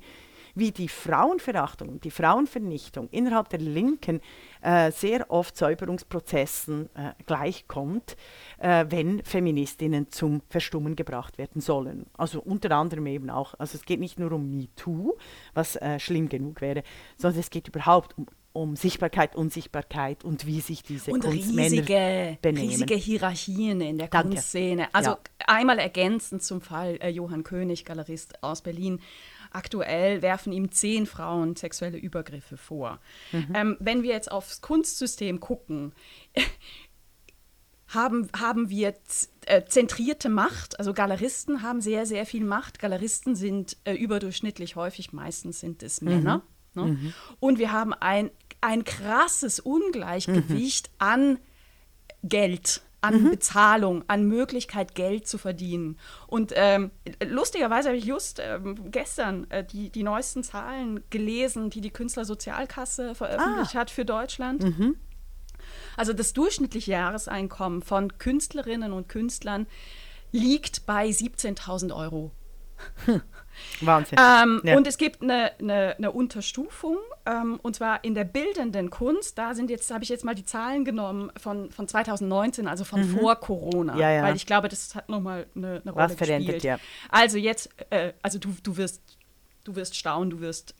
Speaker 3: wie die Frauenverachtung und die Frauenvernichtung innerhalb der Linken äh, sehr oft Säuberungsprozessen äh, gleichkommt, äh, wenn Feministinnen zum Verstummen gebracht werden sollen. Also unter anderem eben auch, also es geht nicht nur um MeToo, was äh, schlimm genug wäre, sondern es geht überhaupt um um Sichtbarkeit, Unsichtbarkeit und wie sich diese
Speaker 2: und
Speaker 3: Kunstmänner
Speaker 2: riesige,
Speaker 3: benehmen.
Speaker 2: riesige Hierarchien in der Danke. Kunstszene. Also ja. einmal ergänzend zum Fall äh, Johann König, Galerist aus Berlin. Aktuell werfen ihm zehn Frauen sexuelle Übergriffe vor. Mhm. Ähm, wenn wir jetzt aufs Kunstsystem gucken, haben, haben wir äh, zentrierte Macht. Also Galeristen haben sehr, sehr viel Macht. Galeristen sind äh, überdurchschnittlich häufig, meistens sind es Männer. Mhm. Ne? Mhm. Und wir haben ein, ein krasses Ungleichgewicht mhm. an Geld an mhm. Bezahlung, an Möglichkeit, Geld zu verdienen. Und ähm, lustigerweise habe ich just ähm, gestern äh, die, die neuesten Zahlen gelesen, die die Künstlersozialkasse veröffentlicht ah. hat für Deutschland. Mhm. Also das durchschnittliche Jahreseinkommen von Künstlerinnen und Künstlern liegt bei 17.000 Euro.
Speaker 3: Hm. Wahnsinn.
Speaker 2: Ähm, ja. Und es gibt eine, eine, eine Unterstufung, ähm, und zwar in der bildenden Kunst. Da sind jetzt, habe ich jetzt mal die Zahlen genommen von, von 2019, also von mhm. vor Corona.
Speaker 3: Ja, ja.
Speaker 2: Weil ich glaube, das hat nochmal eine, eine Rolle Was gespielt. Ja. Also jetzt, äh, also du, du, wirst, du wirst staunen, du wirst.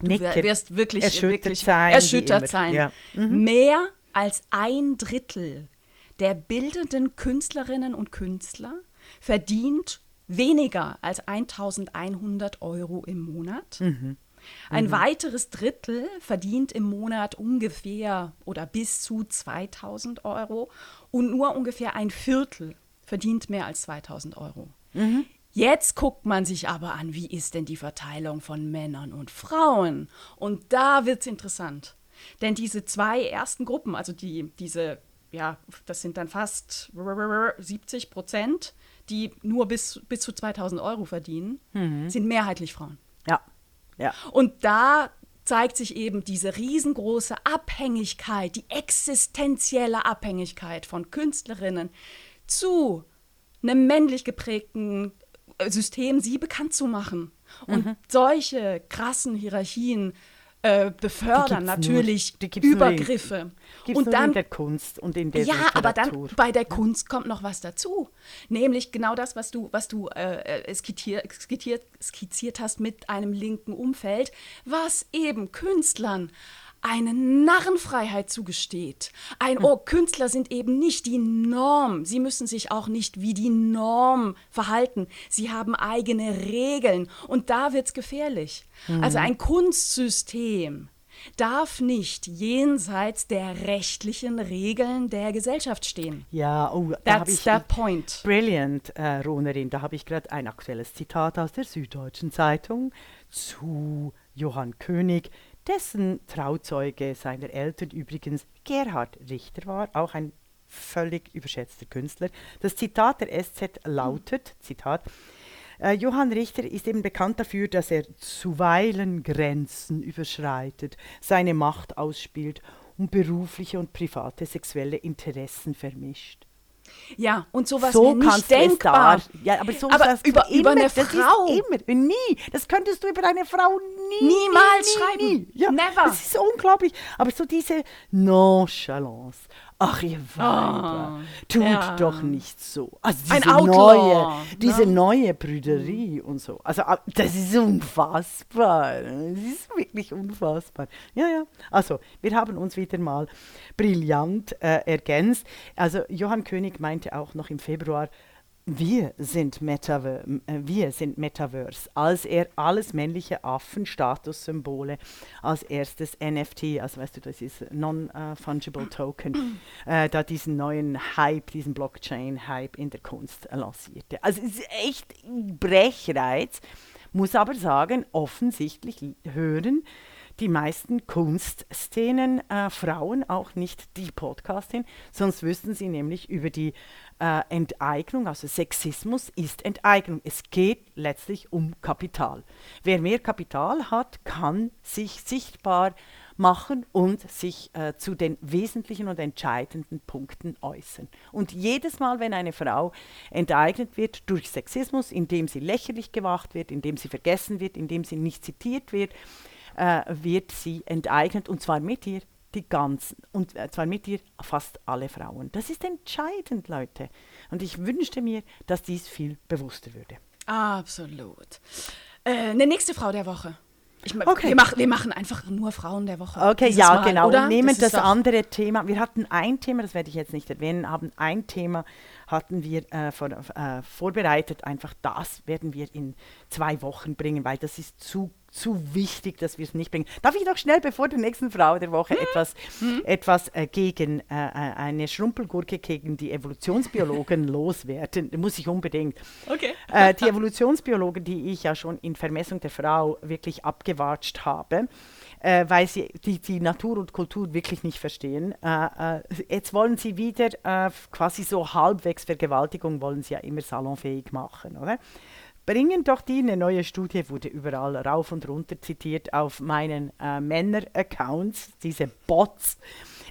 Speaker 2: Du wirst wirklich
Speaker 3: erschüttert
Speaker 2: wirklich
Speaker 3: sein.
Speaker 2: Erschüttert sein. Mhm. Mehr als ein Drittel der bildenden Künstlerinnen und Künstler verdient weniger als 1100 Euro im Monat. Mhm. Ein mhm. weiteres Drittel verdient im Monat ungefähr oder bis zu 2000 Euro und nur ungefähr ein Viertel verdient mehr als 2000 Euro. Mhm. Jetzt guckt man sich aber an, wie ist denn die Verteilung von Männern und Frauen? Und da wird es interessant. Denn diese zwei ersten Gruppen, also die, diese, ja, das sind dann fast 70 Prozent, die nur bis, bis zu 2000 Euro verdienen, mhm. sind mehrheitlich Frauen.
Speaker 3: Ja. ja.
Speaker 2: Und da zeigt sich eben diese riesengroße Abhängigkeit, die existenzielle Abhängigkeit von Künstlerinnen zu einem männlich geprägten äh, System, sie bekannt zu machen. Und mhm. solche krassen Hierarchien äh, befördern natürlich Übergriffe.
Speaker 3: In, und dann in der Kunst und in der
Speaker 2: Ja,
Speaker 3: Literatur.
Speaker 2: aber dann bei der Kunst kommt noch was dazu, nämlich genau das, was du, was du äh, äh skizziert, skizziert, skizziert hast mit einem linken Umfeld, was eben Künstlern eine Narrenfreiheit zugesteht. Ein hm. Oh, Künstler sind eben nicht die Norm. Sie müssen sich auch nicht wie die Norm verhalten. Sie haben eigene Regeln und da wird es gefährlich. Mhm. Also ein Kunstsystem darf nicht jenseits der rechtlichen Regeln der Gesellschaft stehen.
Speaker 3: Ja, oh, da habe ich the point. Brilliant, äh, Ronerin. Da habe ich gerade ein aktuelles Zitat aus der Süddeutschen Zeitung zu Johann König, dessen Trauzeuge seiner Eltern übrigens Gerhard Richter war, auch ein völlig überschätzter Künstler. Das Zitat der SZ lautet, Zitat, äh, Johann Richter ist eben bekannt dafür, dass er zuweilen Grenzen überschreitet, seine Macht ausspielt und berufliche und private sexuelle Interessen vermischt.
Speaker 2: Ja, und sowas so wäre nicht denkbar.
Speaker 3: Ja, aber so
Speaker 2: aber über,
Speaker 3: immer,
Speaker 2: über eine Frau.
Speaker 3: immer, nie. Das könntest du über eine Frau nie.
Speaker 2: Niemals
Speaker 3: nie,
Speaker 2: schreiben.
Speaker 3: Nie. Ja,
Speaker 2: Never.
Speaker 3: Das ist unglaublich. Aber so diese Nonchalance, Ach, ihr Weiber, oh, tut ja. doch nicht so. Also diese
Speaker 2: Ein Outlaw,
Speaker 3: neue, diese ja. neue Brüderie und so. Also ah, das ist unfassbar. Das ist wirklich unfassbar. Ja, ja. Also wir haben uns wieder mal brillant äh, ergänzt. Also Johann König meinte auch noch im Februar, wir sind, Metaver äh, wir sind Metaverse, als er alles männliche Affen-Statussymbole als erstes NFT, also weißt du, das ist Non-Fungible Token, äh, da diesen neuen Hype, diesen Blockchain-Hype in der Kunst lancierte. Also es ist echt Brechreiz, muss aber sagen, offensichtlich hören die meisten Kunstszenen äh, Frauen auch nicht die Podcastin, sonst wüssten sie nämlich über die äh, Enteignung, also Sexismus ist Enteignung. Es geht letztlich um Kapital. Wer mehr Kapital hat, kann sich sichtbar machen und sich äh, zu den wesentlichen und entscheidenden Punkten äußern. Und jedes Mal, wenn eine Frau enteignet wird durch Sexismus, indem sie lächerlich gemacht wird, indem sie vergessen wird, indem sie nicht zitiert wird, äh, wird sie enteignet und zwar mit ihr die ganzen und äh, zwar mit ihr fast alle Frauen. Das ist entscheidend, Leute. Und ich wünschte mir, dass dies viel bewusster würde.
Speaker 2: Absolut. Äh, eine nächste Frau der Woche. Ich,
Speaker 3: Okay.
Speaker 2: wir, machen, wir machen einfach nur Frauen der Woche.
Speaker 3: Okay, ja,
Speaker 2: Mal,
Speaker 3: genau.
Speaker 2: Oder?
Speaker 3: Nehmen das,
Speaker 2: doch-
Speaker 3: andere Thema. Wir hatten ein Thema, das werde ich jetzt nicht erwähnen, haben ein Thema hatten wir äh, vor, äh, vorbereitet. Einfach das werden wir in zwei Wochen bringen, weil das ist zu zu wichtig, dass wir es nicht bringen. Darf ich noch schnell, bevor der nächsten Frau der Woche etwas, etwas äh, gegen äh, äh, eine Schrumpelgurke gegen die Evolutionsbiologen loswerden? Muss ich unbedingt.
Speaker 2: Okay.
Speaker 3: Äh, die Evolutionsbiologen, die ich ja schon in Vermessung der Frau wirklich abgewatscht habe, äh, weil sie die, die Natur und Kultur wirklich nicht verstehen. Äh, jetzt wollen sie wieder quasi so halbwegs Vergewaltigung, wollen sie ja immer salonfähig machen, oder? Bringen doch die eine neue Studie, wurde überall rauf und runter zitiert auf meinen äh, Männer-Accounts, diese Bots.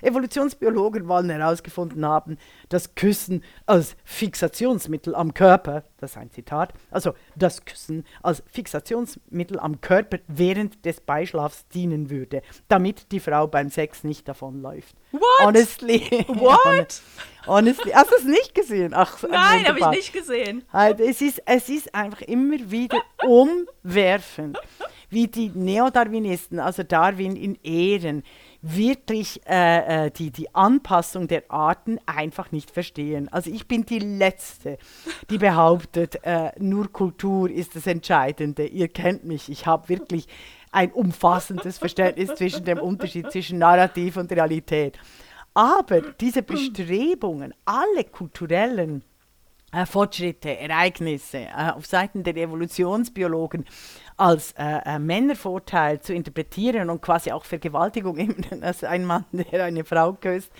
Speaker 3: Evolutionsbiologen wollen herausgefunden haben, dass Küssen als Fixationsmittel am Körper, das ist ein Zitat, also das Küssen als Fixationsmittel am Körper während des Beischlafs dienen würde, damit die Frau beim Sex nicht davonläuft.
Speaker 2: What?
Speaker 3: Honestly.
Speaker 2: What?
Speaker 3: Honestly. Hast du es nicht gesehen? Ach,
Speaker 2: Nein, habe ich nicht gesehen.
Speaker 3: Halt, es, ist, es ist einfach immer wieder umwerfend, wie die Neodarwinisten, also Darwin in Ehren, wirklich äh, äh, die, die Anpassung der Arten einfach nicht verstehen. Also ich bin die Letzte, die behauptet, äh, nur Kultur ist das Entscheidende. Ihr kennt mich, ich habe wirklich ein umfassendes Verständnis zwischen dem Unterschied zwischen Narrativ und Realität. Aber diese Bestrebungen, alle kulturellen Fortschritte, Ereignisse äh, auf Seiten der Evolutionsbiologen als äh, äh, Männervorteil zu interpretieren und quasi auch Vergewaltigung, dass ein Mann, der eine Frau küsst,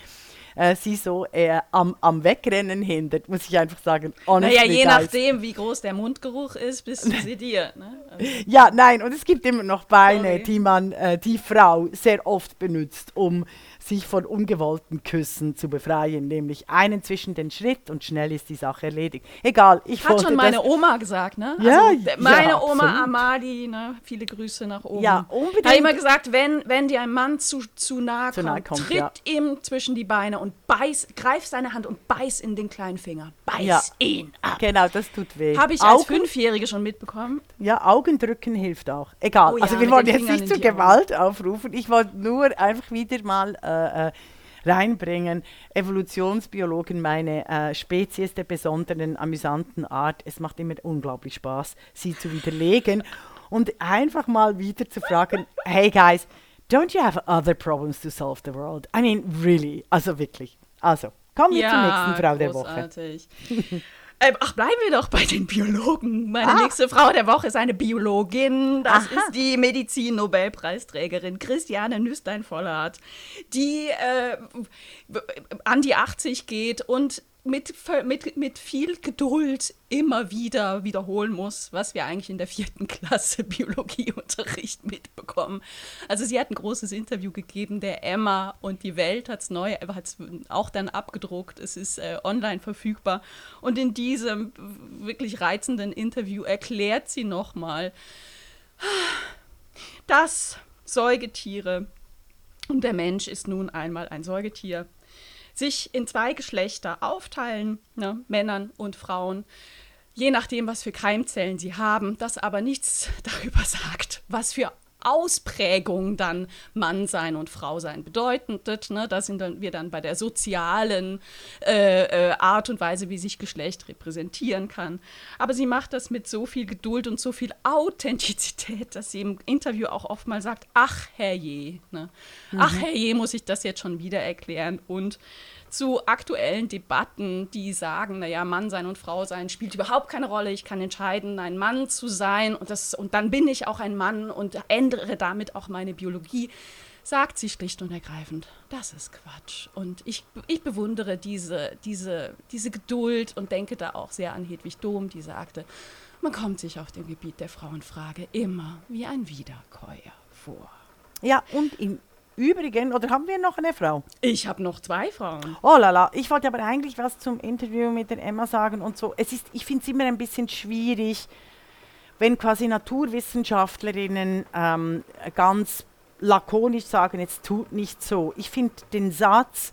Speaker 3: äh, sie so äh, am, am Wegrennen hindert, muss ich einfach sagen. honestly,
Speaker 2: Naja, je
Speaker 3: guys.
Speaker 2: nachdem, wie groß der Mundgeruch ist, bist du sediert. Ne? Also,
Speaker 3: Ja, nein, und es gibt immer noch Beine,
Speaker 2: Sorry.
Speaker 3: die man, äh, die Frau sehr oft benutzt, um sich von ungewollten Küssen zu befreien, nämlich einen zwischen den Schritt und schnell ist die Sache erledigt. Egal, ich
Speaker 2: hat schon meine Oma gesagt, ne?
Speaker 3: Ja,
Speaker 2: also, meine
Speaker 3: ja,
Speaker 2: Oma
Speaker 3: absolut.
Speaker 2: Amadi, ne? Viele Grüße nach oben.
Speaker 3: Ja, unbedingt.
Speaker 2: Hat immer gesagt, wenn, wenn dir ein Mann zu, zu nahe
Speaker 3: Zu
Speaker 2: kommt,
Speaker 3: nahe kommt,
Speaker 2: tritt
Speaker 3: ja.
Speaker 2: ihm zwischen die Beine und beiß, greif seine Hand und beiß in den kleinen Finger. Beiß
Speaker 3: Ja.
Speaker 2: ihn ab.
Speaker 3: Genau, das tut weh.
Speaker 2: Habe ich als
Speaker 3: Augen,
Speaker 2: Fünfjährige schon mitbekommen.
Speaker 3: Ja, Augendrücken hilft auch. Egal.
Speaker 2: Oh ja,
Speaker 3: also wir wollen jetzt nicht zur
Speaker 2: Augen.
Speaker 3: Gewalt aufrufen. Ich wollte nur einfach wieder mal äh, äh, reinbringen. Evolutionsbiologen, meine äh, Spezies der besonderen, amüsanten Art. Es macht immer unglaublich Spaß, sie zu widerlegen und einfach mal wieder zu fragen, hey guys, don't you have other problems to solve the world? I mean, really. Also wirklich. Also, kommen wir zur nächsten Frau der Woche.
Speaker 2: großartig. ähm, ach, bleiben wir doch bei den Biologen. Meine
Speaker 3: Ah.
Speaker 2: nächste Frau der Woche ist eine Biologin. Das
Speaker 3: Aha.
Speaker 2: ist die Medizin-Nobelpreisträgerin Christiane Nüstein-Vollert, die äh, an die 80 geht und mit, mit, mit viel Geduld immer wieder wiederholen muss, was wir eigentlich in der vierten Klasse Biologieunterricht mitbekommen. Also sie hat ein großes Interview gegeben, der Emma und die Welt hat es neu, hat es auch dann abgedruckt, es ist äh, online verfügbar. Und in diesem wirklich reizenden Interview erklärt sie nochmal, dass Säugetiere, und der Mensch ist nun einmal ein Säugetier, sich in zwei Geschlechter aufteilen, ne, Männern und Frauen, je nachdem, was für Keimzellen sie haben, das aber nichts darüber sagt, was für Ausprägung dann Mann sein und Frau sein bedeutet. Ne? Da sind dann, wir dann bei der sozialen äh, äh, Art und Weise, wie sich Geschlecht repräsentieren kann. Aber sie macht das mit so viel Geduld und so viel Authentizität, dass sie im Interview auch oft mal sagt, ach herrje, ne? mhm. ach herrje, muss ich das jetzt schon wieder erklären und zu aktuellen Debatten, die sagen, naja, Mann sein und Frau sein spielt überhaupt keine Rolle. Ich kann entscheiden, ein Mann zu sein und, das, und dann bin ich auch ein Mann und ändere damit auch meine Biologie, sagt sie schlicht und ergreifend, das ist Quatsch. Und ich, ich bewundere diese, diese, diese Geduld und denke da auch sehr an Hedwig Dohm, die sagte, man kommt sich auf dem Gebiet der Frauenfrage immer wie ein Wiederkäuer vor.
Speaker 3: Ja, und im Übrigen, oder haben wir noch eine Frau?
Speaker 2: Ich habe noch zwei Frauen.
Speaker 3: Oh lala, ich wollte aber eigentlich was zum Interview mit der Emma sagen und so. Es ist, ich finde es immer ein bisschen schwierig, wenn quasi Naturwissenschaftlerinnen ähm, ganz lakonisch sagen, jetzt tut nicht so. Ich finde den Satz,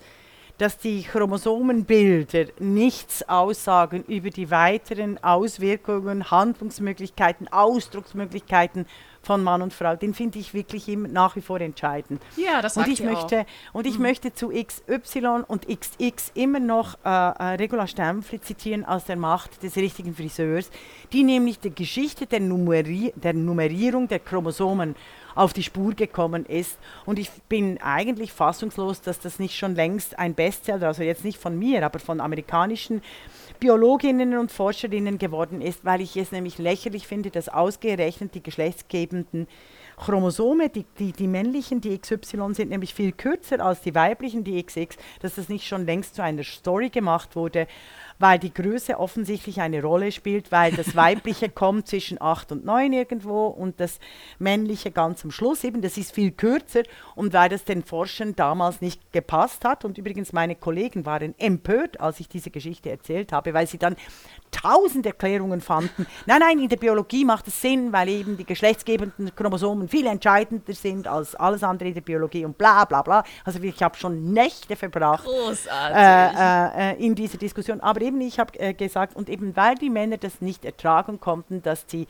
Speaker 3: dass die Chromosomenbilder nichts aussagen über die weiteren Auswirkungen, Handlungsmöglichkeiten, Ausdrucksmöglichkeiten von Mann und Frau, den finde ich wirklich immer, nach wie vor entscheidend.
Speaker 2: Ja, das
Speaker 3: und ich möchte
Speaker 2: auch.
Speaker 3: Und ich
Speaker 2: mhm.
Speaker 3: möchte zu XY und XX immer noch äh, äh, Regula Stempfli zitieren aus der Macht des richtigen Friseurs, die nämlich die Geschichte der, Numeri der Nummerierung der Chromosomen auf die Spur gekommen ist. Und ich bin eigentlich fassungslos, dass das nicht schon längst ein Bestseller, also jetzt nicht von mir, aber von amerikanischen Biologinnen und Forscherinnen geworden ist, weil ich es nämlich lächerlich finde, dass ausgerechnet die geschlechtsgebenden Chromosome, die, die, die männlichen, die XY, sind nämlich viel kürzer als die weiblichen, die XX, dass das nicht schon längst zu einer Story gemacht wurde weil die Größe offensichtlich eine Rolle spielt, weil das Weibliche kommt zwischen 8 und 9 irgendwo und das Männliche ganz am Schluss eben, das ist viel kürzer und weil das den Forschern damals nicht gepasst hat. Und übrigens meine Kollegen waren empört, als ich diese Geschichte erzählt habe, weil sie dann tausend Erklärungen fanden. Nein, nein, in der Biologie macht es Sinn, weil eben die geschlechtsgebenden Chromosomen viel entscheidender sind als alles andere in der Biologie und bla bla bla. Also ich habe schon Nächte verbracht äh, äh, in dieser Diskussion. Aber eben, ich habe äh, gesagt, und eben weil die Männer das nicht ertragen konnten, dass die,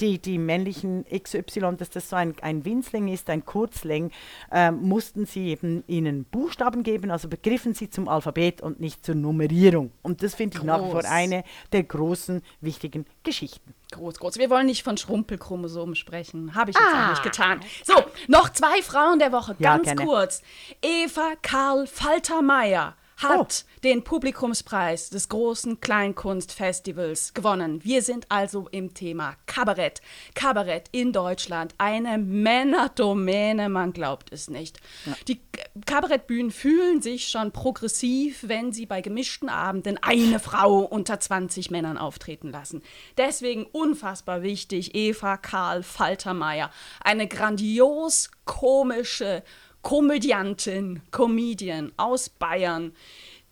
Speaker 3: die, die männlichen XY, dass das so ein, ein Winzling ist, ein Kurzling, äh, mussten sie eben ihnen Buchstaben geben, also begriffen sie zum Alphabet und nicht zur Nummerierung. Und das finde ich nach wie vor eine der großen, wichtigen Geschichten.
Speaker 2: Groß, groß. Wir wollen nicht von Schrumpelchromosomen sprechen. Habe ich jetzt ah. auch nicht getan. So, noch zwei Frauen der Woche, ganz ja, kurz. Eva Karl Faltermeier hat oh. den Publikumspreis des großen Kleinkunstfestivals gewonnen. Wir sind also im Thema Kabarett. Kabarett in Deutschland, eine Männerdomäne, man glaubt es nicht. Ja. Die Kabarettbühnen fühlen sich schon progressiv, wenn sie bei gemischten Abenden eine Frau unter 20 Männern auftreten lassen. Deswegen unfassbar wichtig, Eva Karl Faltermeier, eine grandios komische Komödiantin, Comedian aus Bayern,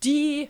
Speaker 2: die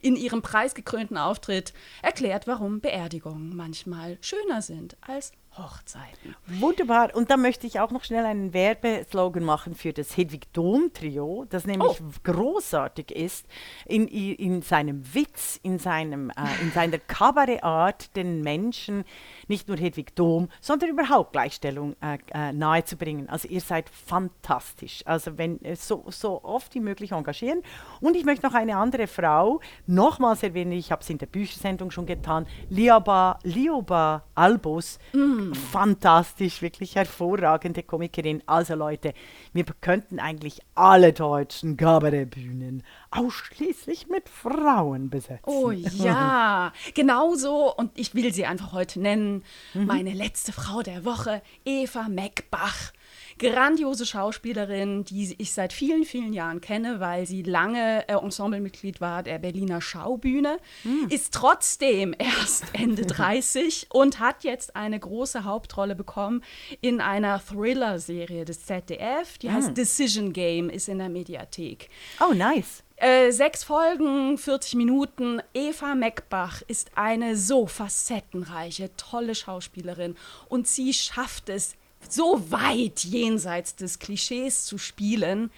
Speaker 2: in ihrem preisgekrönten Auftritt erklärt, warum Beerdigungen manchmal schöner sind als Hochzeiten.
Speaker 3: Wunderbar. Und da möchte ich auch noch schnell einen Werbeslogan machen für das Hedwig Dom Trio, das nämlich oh. großartig ist in, in seinem Witz, in, seinem, äh, in seiner Kabarettart den Menschen nicht nur Hedwig Dom, sondern überhaupt Gleichstellung äh, äh, nahezubringen. Also ihr seid fantastisch. Also wenn äh, so, so oft wie möglich engagieren. Und ich möchte noch eine andere Frau nochmals erwähnen, ich habe es in der Büchersendung schon getan, Lioba, Lioba Albus. Mm fantastisch, wirklich hervorragende Komikerin. Also Leute, wir könnten eigentlich alle deutschen Kabarettbühnen ausschließlich mit Frauen besetzen.
Speaker 2: Oh ja, genau so. Und ich will sie einfach heute nennen. Mhm. Meine letzte Frau der Woche, Eva Meckbach grandiose Schauspielerin, die ich seit vielen, vielen Jahren kenne, weil sie lange äh, Ensemblemitglied war der Berliner Schaubühne, mhm. ist trotzdem erst Ende 30 und hat jetzt eine große Hauptrolle bekommen in einer Thriller-Serie des ZDF, die mhm. heißt Decision Game, ist in der Mediathek.
Speaker 3: Oh, nice.
Speaker 2: Äh, sechs Folgen, 40 Minuten. Eva Meckbach ist eine so facettenreiche, tolle Schauspielerin und sie schafft es so weit jenseits des Klischees zu spielen.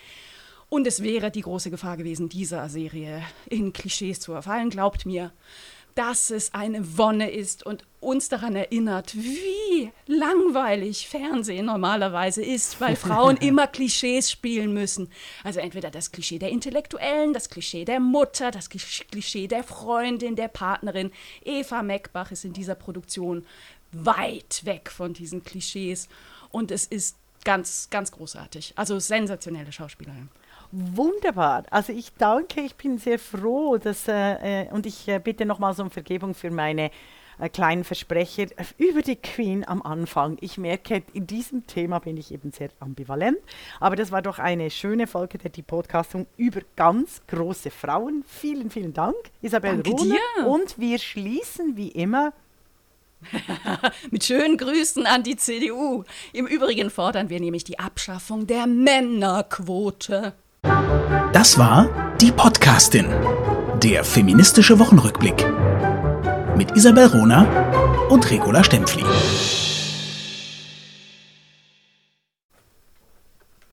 Speaker 2: Und es wäre die große Gefahr gewesen, dieser Serie in Klischees zu verfallen. Glaubt mir, dass es eine Wonne ist und uns daran erinnert, wie langweilig Fernsehen normalerweise ist, weil Frauen immer Klischees spielen müssen. Also entweder das Klischee der Intellektuellen, das Klischee der Mutter, das Klischee der Freundin, der Partnerin. Eva Meckbach ist in dieser Produktion weit weg von diesen Klischees und es ist ganz, ganz großartig. Also sensationelle Schauspielerin.
Speaker 3: Wunderbar. Also ich danke, ich bin sehr froh, dass, äh, äh und ich äh, bitte nochmals um Vergebung für meine äh, kleinen Versprecher über die Queen am Anfang. Ich merke, in diesem Thema bin ich eben sehr ambivalent, aber das war doch eine schöne Folge der Die Podcastung über ganz große Frauen. Vielen, vielen Dank, Isabel
Speaker 2: Danke
Speaker 3: Ruhner.
Speaker 2: dir.
Speaker 3: Und wir schließen wie immer
Speaker 2: Mit schönen Grüßen an die CDU. Im Übrigen fordern wir nämlich die Abschaffung der Männerquote.
Speaker 1: Das war Die Podcastin, der feministische Wochenrückblick. Mit Isabel Rona und Regula Stempfli.